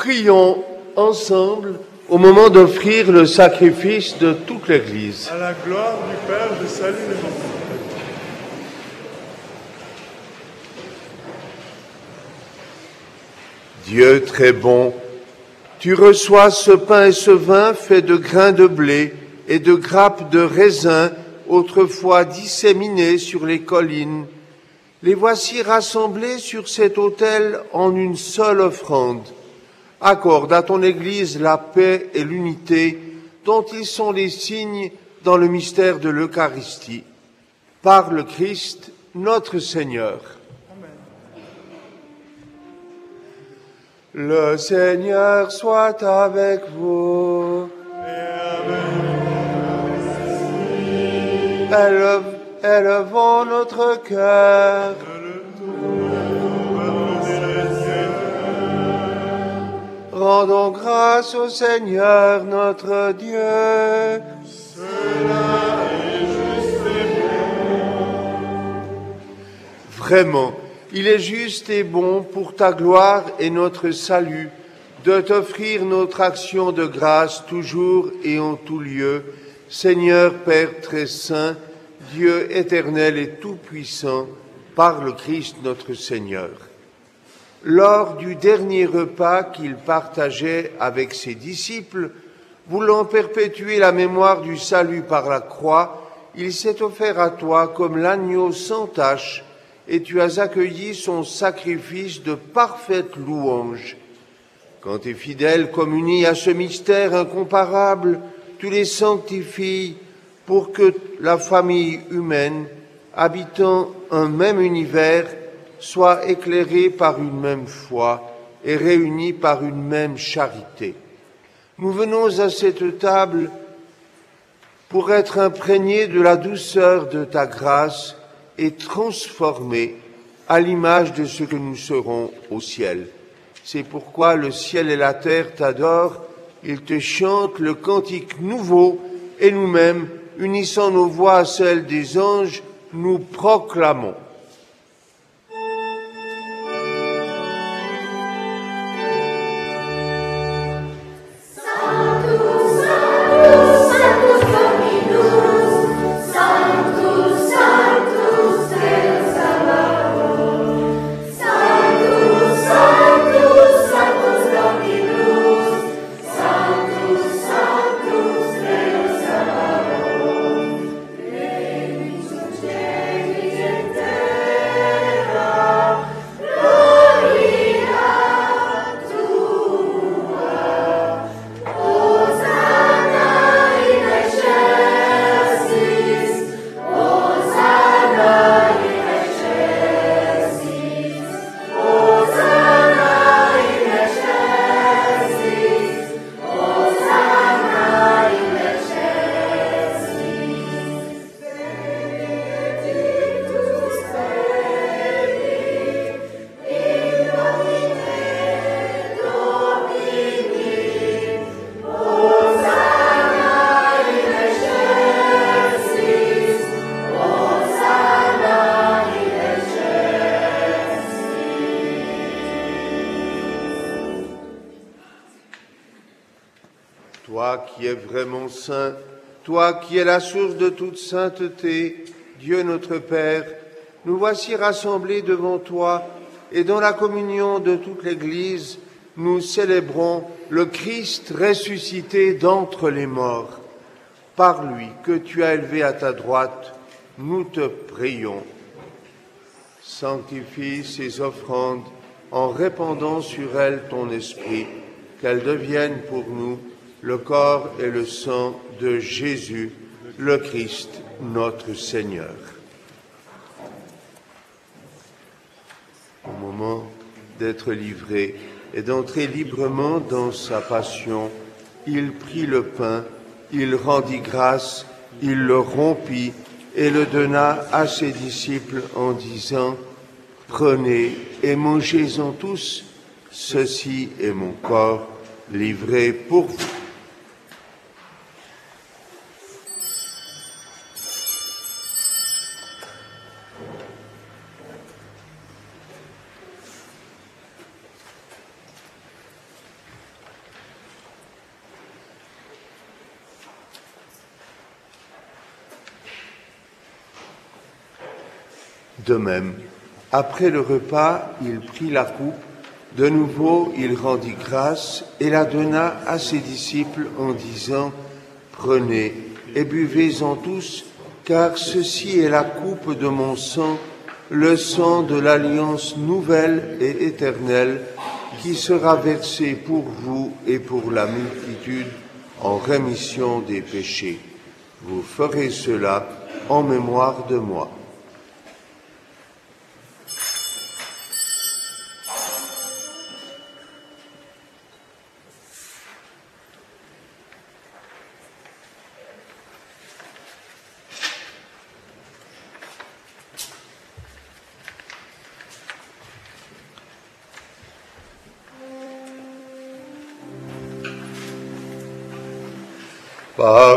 Prions ensemble au moment d'offrir le sacrifice de toute l'Église. À la gloire du Père, je salue les enfants. Dieu très bon, tu reçois ce pain et ce vin faits de grains de blé et de grappes de raisin autrefois disséminés sur les collines. Les voici rassemblés sur cet autel en une seule offrande. Accorde à ton Église la paix et l'unité dont ils sont les signes dans le mystère de l'Eucharistie. Par le Christ, notre Seigneur. Le Seigneur soit avec vous. Élève, élevons notre cœur. Rendons grâce au Seigneur notre Dieu. Vraiment, il est juste et bon pour ta gloire et notre salut de t'offrir notre action de grâce toujours et en tout lieu, Seigneur Père très saint, Dieu éternel et tout-puissant, par le Christ notre Seigneur. Lors du dernier repas qu'il partageait avec ses disciples, voulant perpétuer la mémoire du salut par la croix, il s'est offert à toi comme l'agneau sans tache, et tu as accueilli son sacrifice de parfaite louange. Quand tes fidèles communient à ce mystère incomparable, tu les sanctifies pour que la famille humaine, habitant un même univers, soit éclairée par une même foi et réunie par une même charité. Nous venons à cette table pour être imprégnés de la douceur de ta grâce et transformés à l'image de ce que nous serons au ciel. C'est pourquoi le ciel et la terre t'adorent, ils te chantent le cantique nouveau et nous-mêmes, unissant nos voix à celles des anges, nous proclamons. Toi qui es la source de toute sainteté, Dieu notre Père, nous voici rassemblés devant toi et dans la communion de toute l'Église, nous célébrons le Christ ressuscité d'entre les morts. Par lui que tu as élevé à ta droite, nous te prions. Sanctifie ces offrandes en répandant sur elles ton esprit, qu'elles deviennent pour nous le corps et le sang de Jésus, le Christ, notre Seigneur. Au moment d'être livré et d'entrer librement dans sa passion, il prit le pain, il rendit grâce, il le rompit et le donna à ses disciples en disant, Prenez et mangez-en tous, ceci est mon corps livré pour vous. De même, après le repas, il prit la coupe, de nouveau il rendit grâce et la donna à ses disciples en disant, Prenez et buvez-en tous, car ceci est la coupe de mon sang, le sang de l'alliance nouvelle et éternelle, qui sera versé pour vous et pour la multitude en rémission des péchés. Vous ferez cela en mémoire de moi.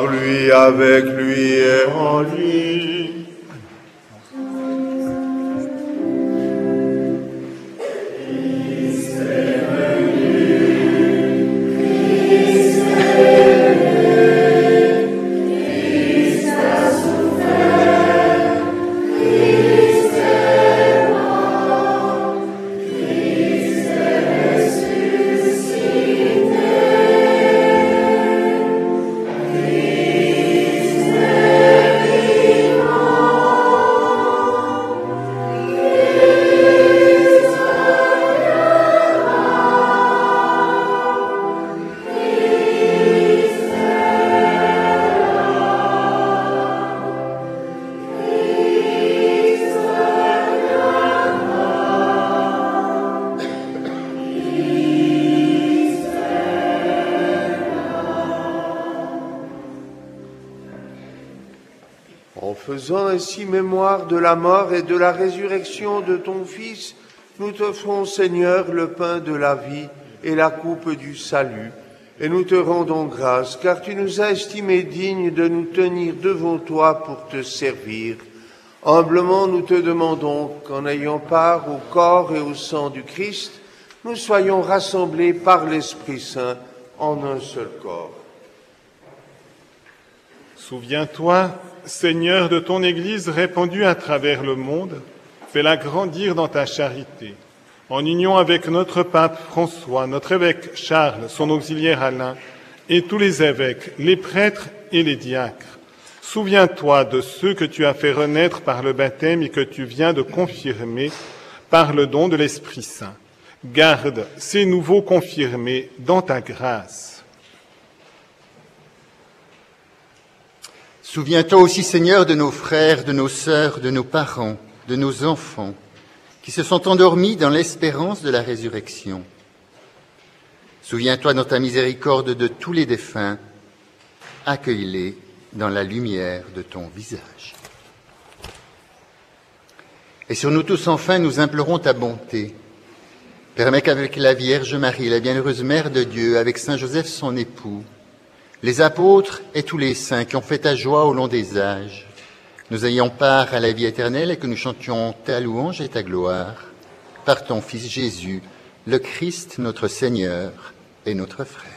Lui, avec lui et en lui. De la mort et de la résurrection de ton Fils, nous t'offrons, Seigneur, le pain de la vie et la coupe du salut, et nous te rendons grâce, car tu nous as estimés dignes de nous tenir devant toi pour te servir. Humblement, nous te demandons qu'en ayant part au corps et au sang du Christ, nous soyons rassemblés par l'Esprit Saint en un seul corps. Souviens-toi, Seigneur, de ton Église répandue à travers le monde, fais-la grandir dans ta charité, en union avec notre pape François, notre évêque Charles, son auxiliaire Alain, et tous les évêques, les prêtres et les diacres. Souviens-toi de ceux que tu as fait renaître par le baptême et que tu viens de confirmer par le don de l'Esprit Saint. Garde ces nouveaux confirmés dans ta grâce. Souviens-toi aussi, Seigneur, de nos frères, de nos sœurs, de nos parents, de nos enfants, qui se sont endormis dans l'espérance de la résurrection. Souviens-toi dans ta miséricorde de tous les défunts, accueille-les dans la lumière de ton visage. Et sur nous tous, enfin, nous implorons ta bonté. Permets qu'avec la Vierge Marie, la bienheureuse Mère de Dieu, avec Saint Joseph son époux, les apôtres et tous les saints qui ont fait ta joie au long des âges, nous ayons part à la vie éternelle et que nous chantions ta louange et ta gloire par ton Fils Jésus, le Christ notre Seigneur et notre frère.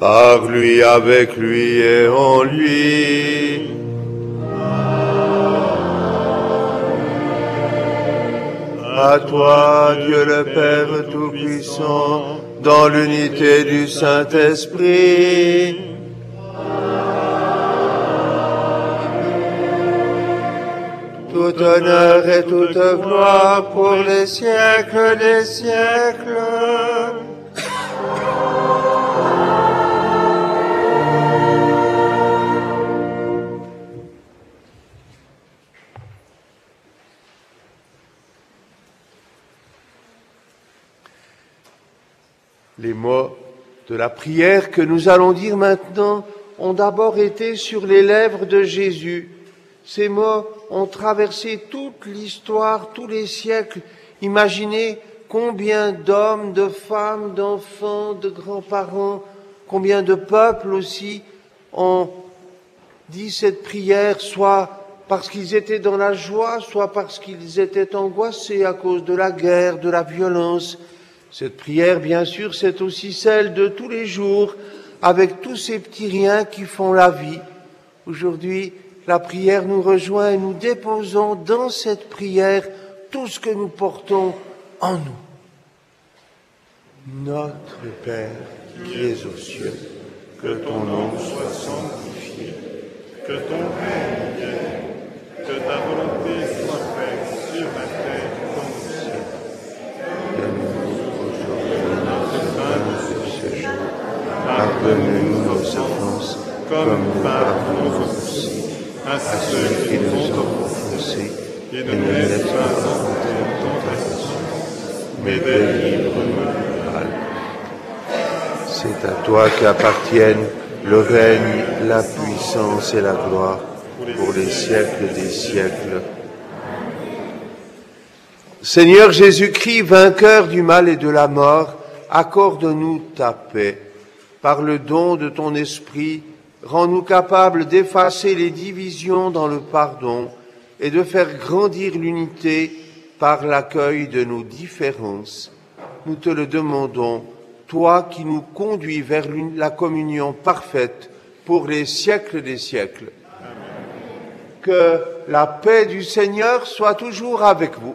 Par lui, avec lui et en lui. À toi, Dieu le Père Tout-Puissant, dans l'unité du Saint-Esprit. Tout honneur et toute gloire pour les siècles des siècles. Les mots de la prière que nous allons dire maintenant ont d'abord été sur les lèvres de Jésus. Ces mots ont traversé toute l'histoire, tous les siècles. Imaginez combien d'hommes, de femmes, d'enfants, de grands-parents, combien de peuples aussi ont dit cette prière, soit parce qu'ils étaient dans la joie, soit parce qu'ils étaient angoissés à cause de la guerre, de la violence. Cette prière, bien sûr, c'est aussi celle de tous les jours, avec tous ces petits riens qui font la vie. Aujourd'hui, la prière nous rejoint et nous déposons dans cette prière tout ce que nous portons en nous. Notre Père qui es aux cieux, que ton nom soit sanctifié, que ton règne vienne, que ta volonté soit faite sur la terre comme au ciel. Donne-nous aujourd'hui notre pain de ce jour. Pardonne-nous nos offenses, comme nous pardonnons aussi à ceux qui nous ont offensés, et ne nous laisse pas entrer en tentation, mais délivre-nous du mal. C'est à toi qu'appartiennent le règne, la puissance et la gloire pour les siècles des siècles. Seigneur Jésus-Christ, vainqueur du mal et de la mort, accorde-nous ta paix. Par le don de ton esprit, rends-nous capables d'effacer les divisions dans le pardon et de faire grandir l'unité par l'accueil de nos différences. Nous te le demandons, toi qui nous conduis vers la communion parfaite pour les siècles des siècles. Que la paix du Seigneur soit toujours avec vous.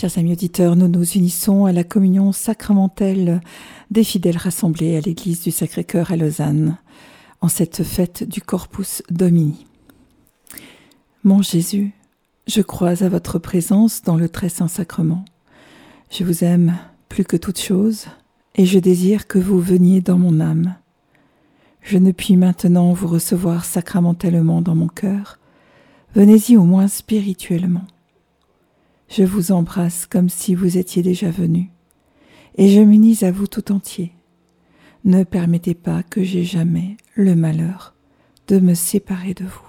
Chers amis auditeurs, nous nous unissons à la communion sacramentelle des fidèles rassemblés à l'église du Sacré-Cœur à Lausanne, en cette fête du Corpus Domini. Mon Jésus, Je crois à votre présence dans le très saint sacrement. Je vous aime plus que toute chose, et je désire que vous veniez dans mon âme. Je ne puis maintenant vous recevoir sacramentellement dans mon cœur. Venez-y au moins spirituellement. Je vous embrasse comme si vous étiez déjà venu, et je m'unis à vous tout entier. Ne permettez pas que j'aie jamais le malheur de me séparer de vous.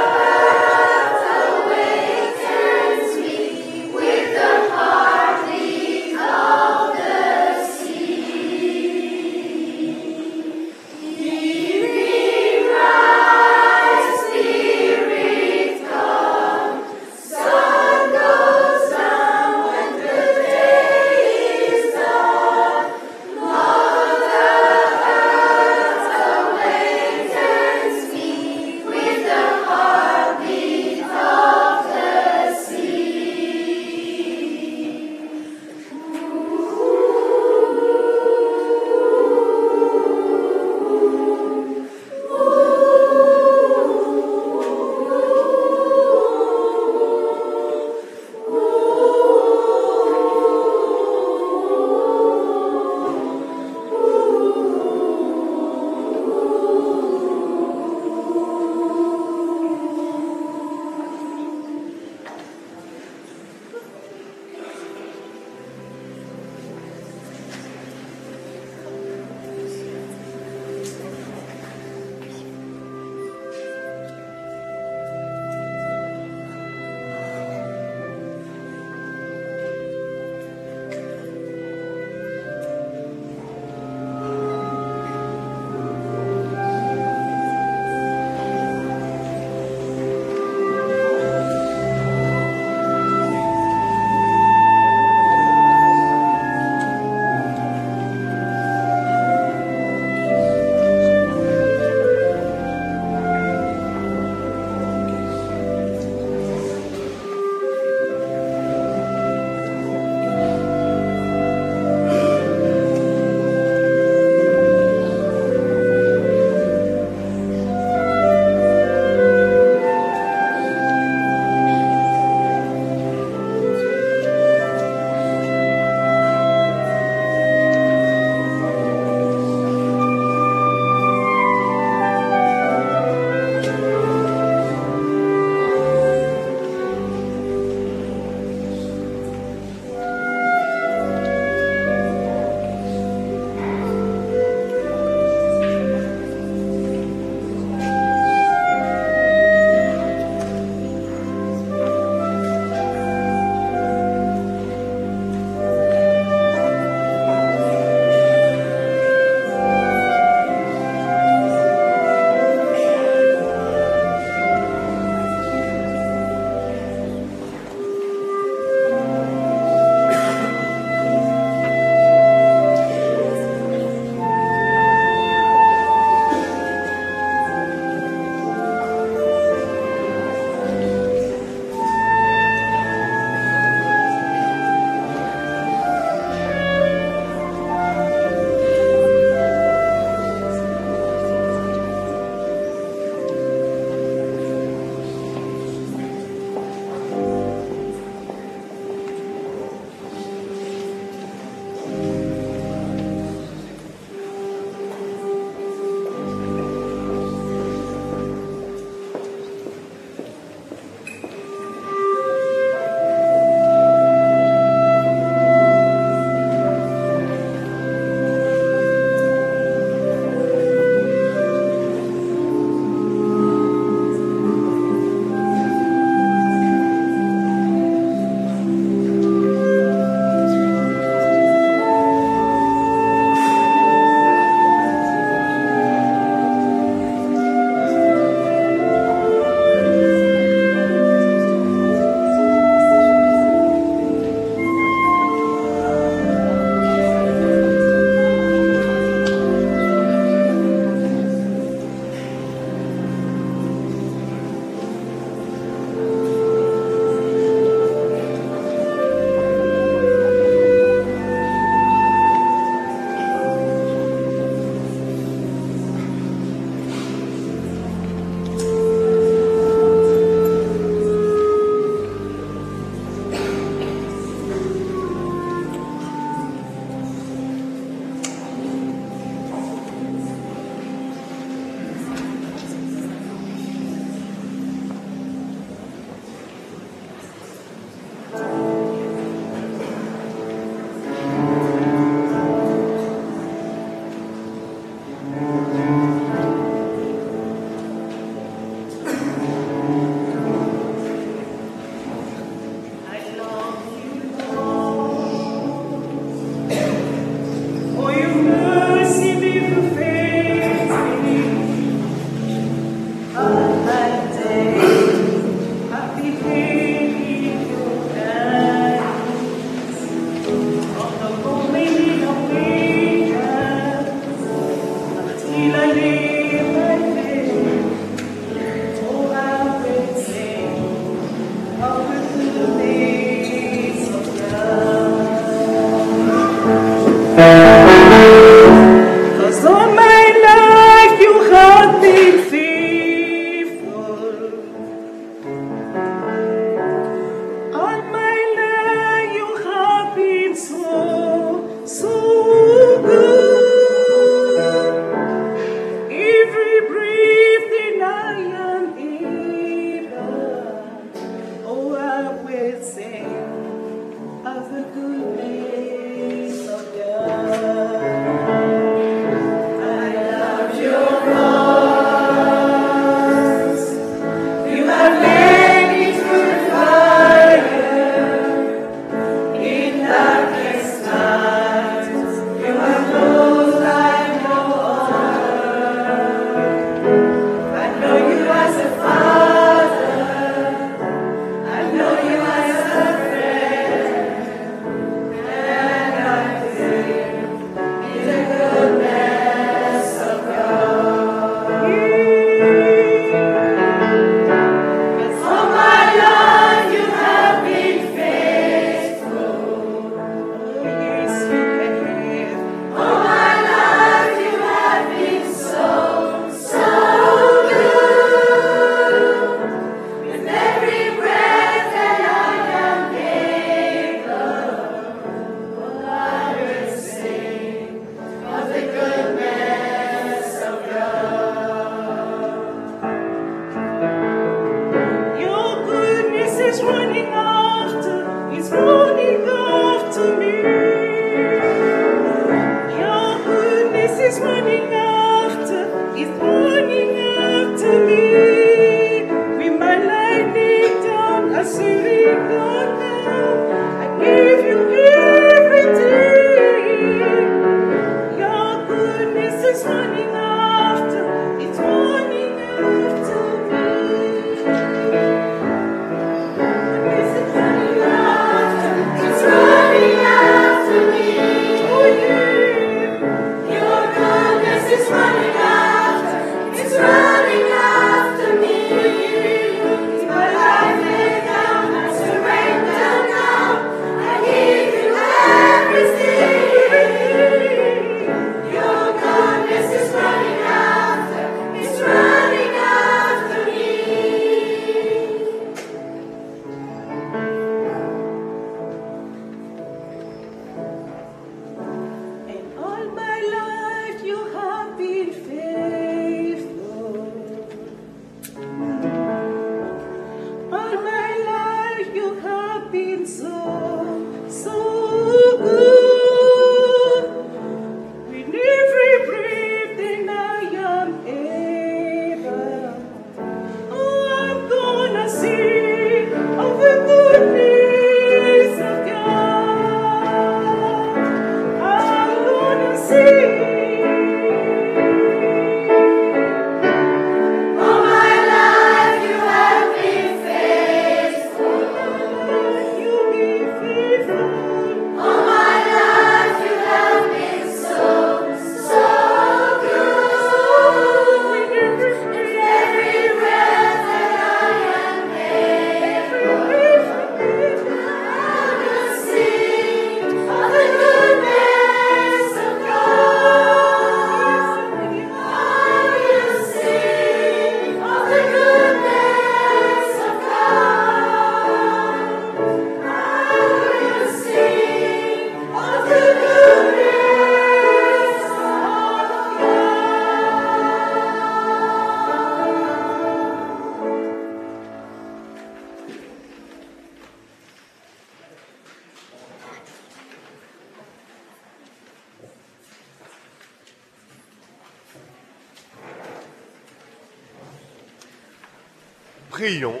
Prions.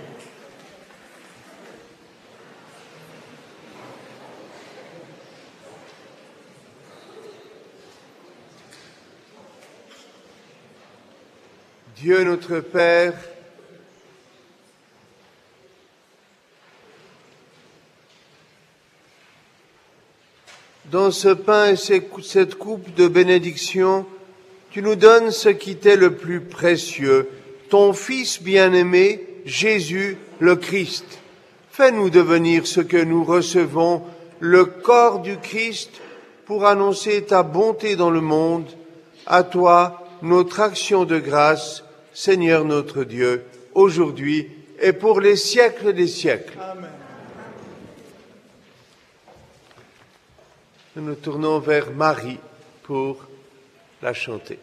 Dieu notre Père, dans ce pain et cette coupe de bénédiction, tu nous donnes ce qui t'est le plus précieux, ton Fils bien-aimé, Jésus le Christ. Fais-nous devenir ce que nous recevons, le corps du Christ, pour annoncer ta bonté dans le monde. À toi, notre action de grâce, Seigneur notre Dieu, aujourd'hui et pour les siècles des siècles. Nous nous tournons vers Marie pour la chanter.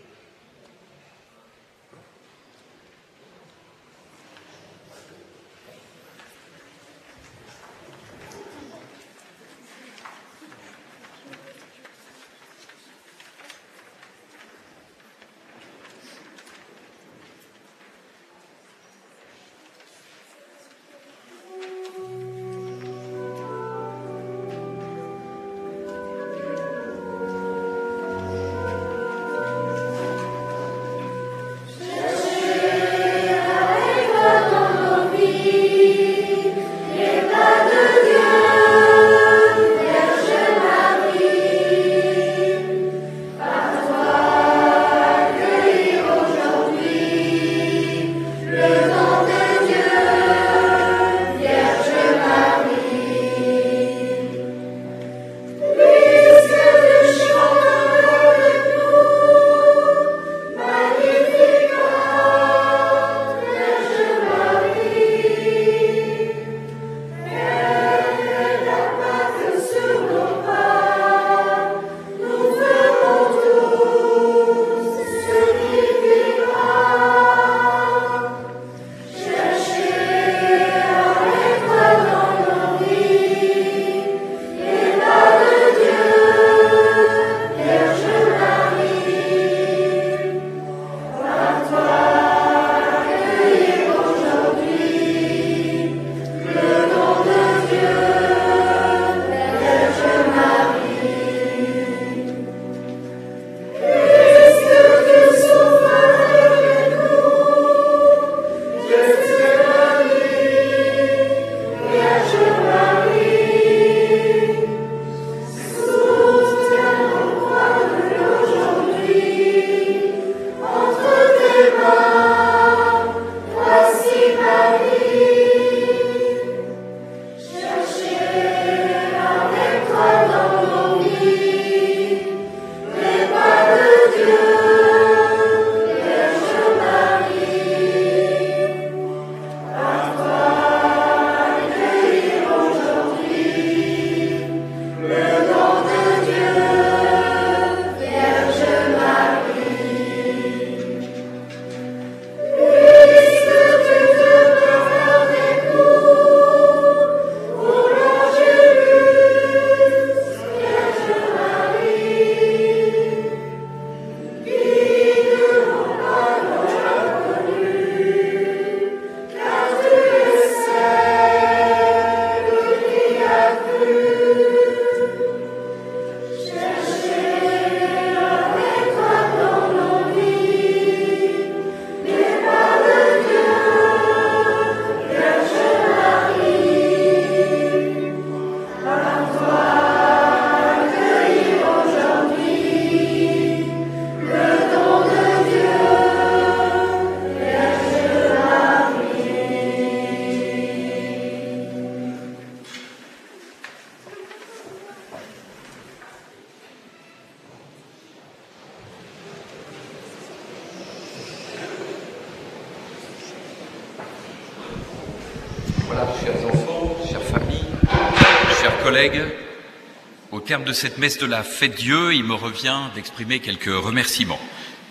De cette messe de la fête Dieu, il me revient d'exprimer quelques remerciements.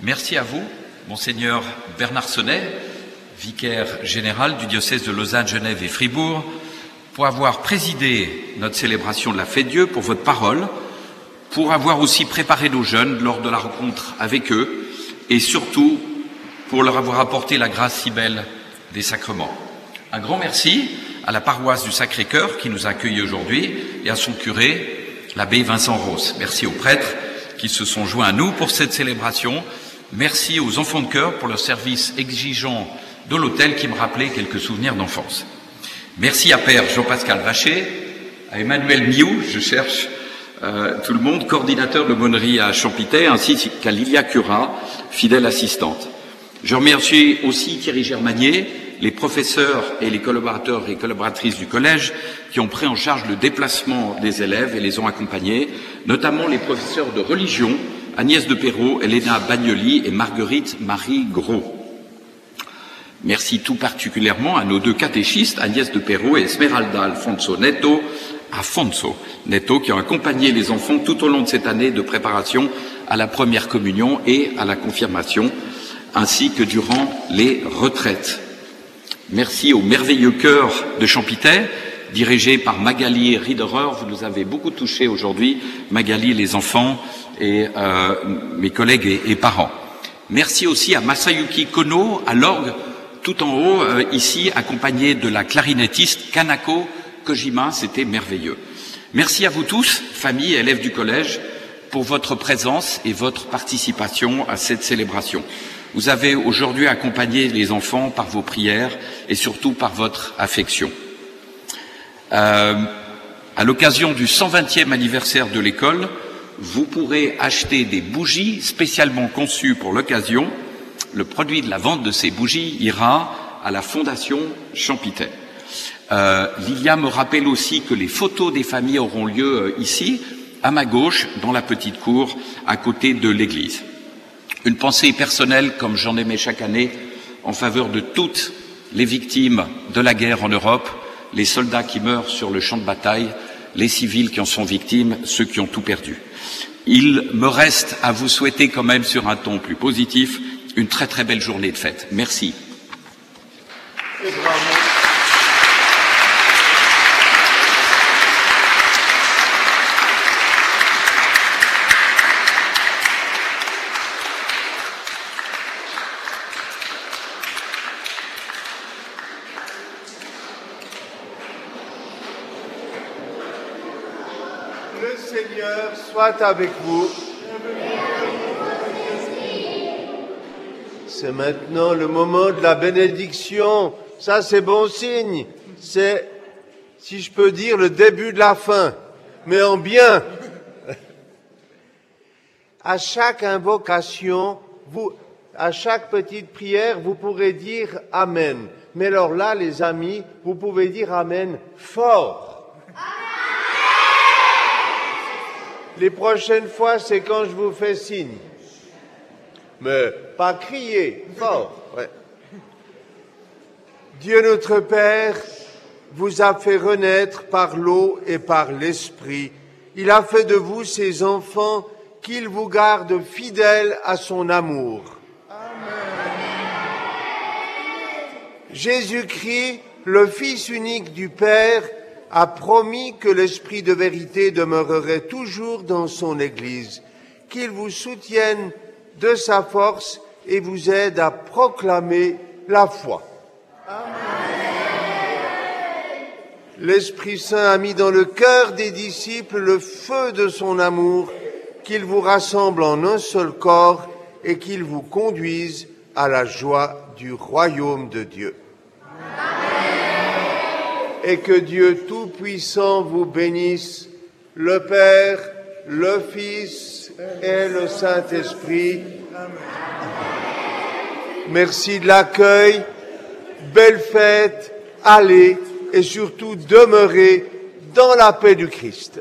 Merci à vous, monseigneur Bernard Sonnet, vicaire général du diocèse de Lausanne, Genève et Fribourg, pour avoir présidé notre célébration de la fête Dieu, pour votre parole, pour avoir aussi préparé nos jeunes lors de la rencontre avec eux, et surtout pour leur avoir apporté la grâce si belle des sacrements. Un grand merci à la paroisse du Sacré-Cœur qui nous accueille aujourd'hui et à son curé, l'abbé Vincent Ross. Merci aux prêtres qui se sont joints à nous pour cette célébration. Merci aux enfants de cœur pour leur service exigeant de l'hôtel qui me rappelait quelques souvenirs d'enfance. Merci à Père Jean-Pascal Vacher, à Emmanuel Miou, je cherche euh, tout le monde, coordinateur de bonnerie à Champité, ainsi qu'à Lilia Cura, fidèle assistante. Je remercie aussi Thierry Germanier, les professeurs et les collaborateurs et collaboratrices du collège qui ont pris en charge le déplacement des élèves et les ont accompagnés, notamment les professeurs de religion, Agnès de Perrault, Elena Bagnoli et Marguerite Marie Gros. Merci tout particulièrement à nos deux catéchistes, Agnès de Perrault et Esmeralda Alfonso Neto, Afonso Neto, qui ont accompagné les enfants tout au long de cette année de préparation à la première communion et à la confirmation, ainsi que durant les retraites. Merci au merveilleux chœur de Champitaine, dirigé par Magali Riederer. Vous nous avez beaucoup touché aujourd'hui, Magali, les enfants et euh, mes collègues et, parents. Merci aussi à Masayuki Kono, à l'orgue, tout en haut, euh, ici, accompagné de la clarinettiste Kanako Kojima. C'était merveilleux. Merci à vous tous, famille élèves du collège, pour votre présence et votre participation à cette célébration. Vous avez aujourd'hui accompagné les enfants par vos prières et surtout par votre affection. Euh, à l'occasion du 120e anniversaire de l'école, vous pourrez acheter des bougies spécialement conçues pour l'occasion. Le produit de la vente de ces bougies ira à la Fondation Champitaine. Euh, Lilia me rappelle aussi que les photos des familles auront lieu euh, ici, à ma gauche, dans la petite cour, à côté de l'église. Une pensée personnelle, comme j'en aimais chaque année, en faveur de toutes les victimes de la guerre en Europe, les soldats qui meurent sur le champ de bataille, les civils qui en sont victimes, ceux qui ont tout perdu. Il me reste à vous souhaiter quand même, sur un ton plus positif, une très très belle journée de fête. Merci. Le Seigneur avec vous. C'est maintenant le moment de la bénédiction. Ça, c'est bon signe. C'est, si je peux dire, le début de la fin, mais en bien. À chaque invocation, à chaque petite prière, vous pourrez dire Amen. Mais alors là, les amis, vous pouvez dire Amen fort. Les prochaines fois, c'est quand je vous fais signe. Mais pas crier, fort. Ouais. Dieu notre Père vous a fait renaître par l'eau et par l'Esprit. Il a fait de vous ses enfants, qu'il vous garde fidèles à son amour. Jésus-Christ, le Fils unique du Père, a promis que l'Esprit de vérité demeurerait toujours dans son Église, qu'il vous soutienne de sa force et vous aide à proclamer la foi. L'Esprit Saint a mis dans le cœur des disciples le feu de son amour, qu'il vous rassemble en un seul corps et qu'il vous conduise à la joie du royaume de Dieu et que Dieu Tout-Puissant vous bénisse, le Père, le Fils et le Saint-Esprit. Merci de l'accueil, belle fête, allez et surtout demeurez dans la paix du Christ.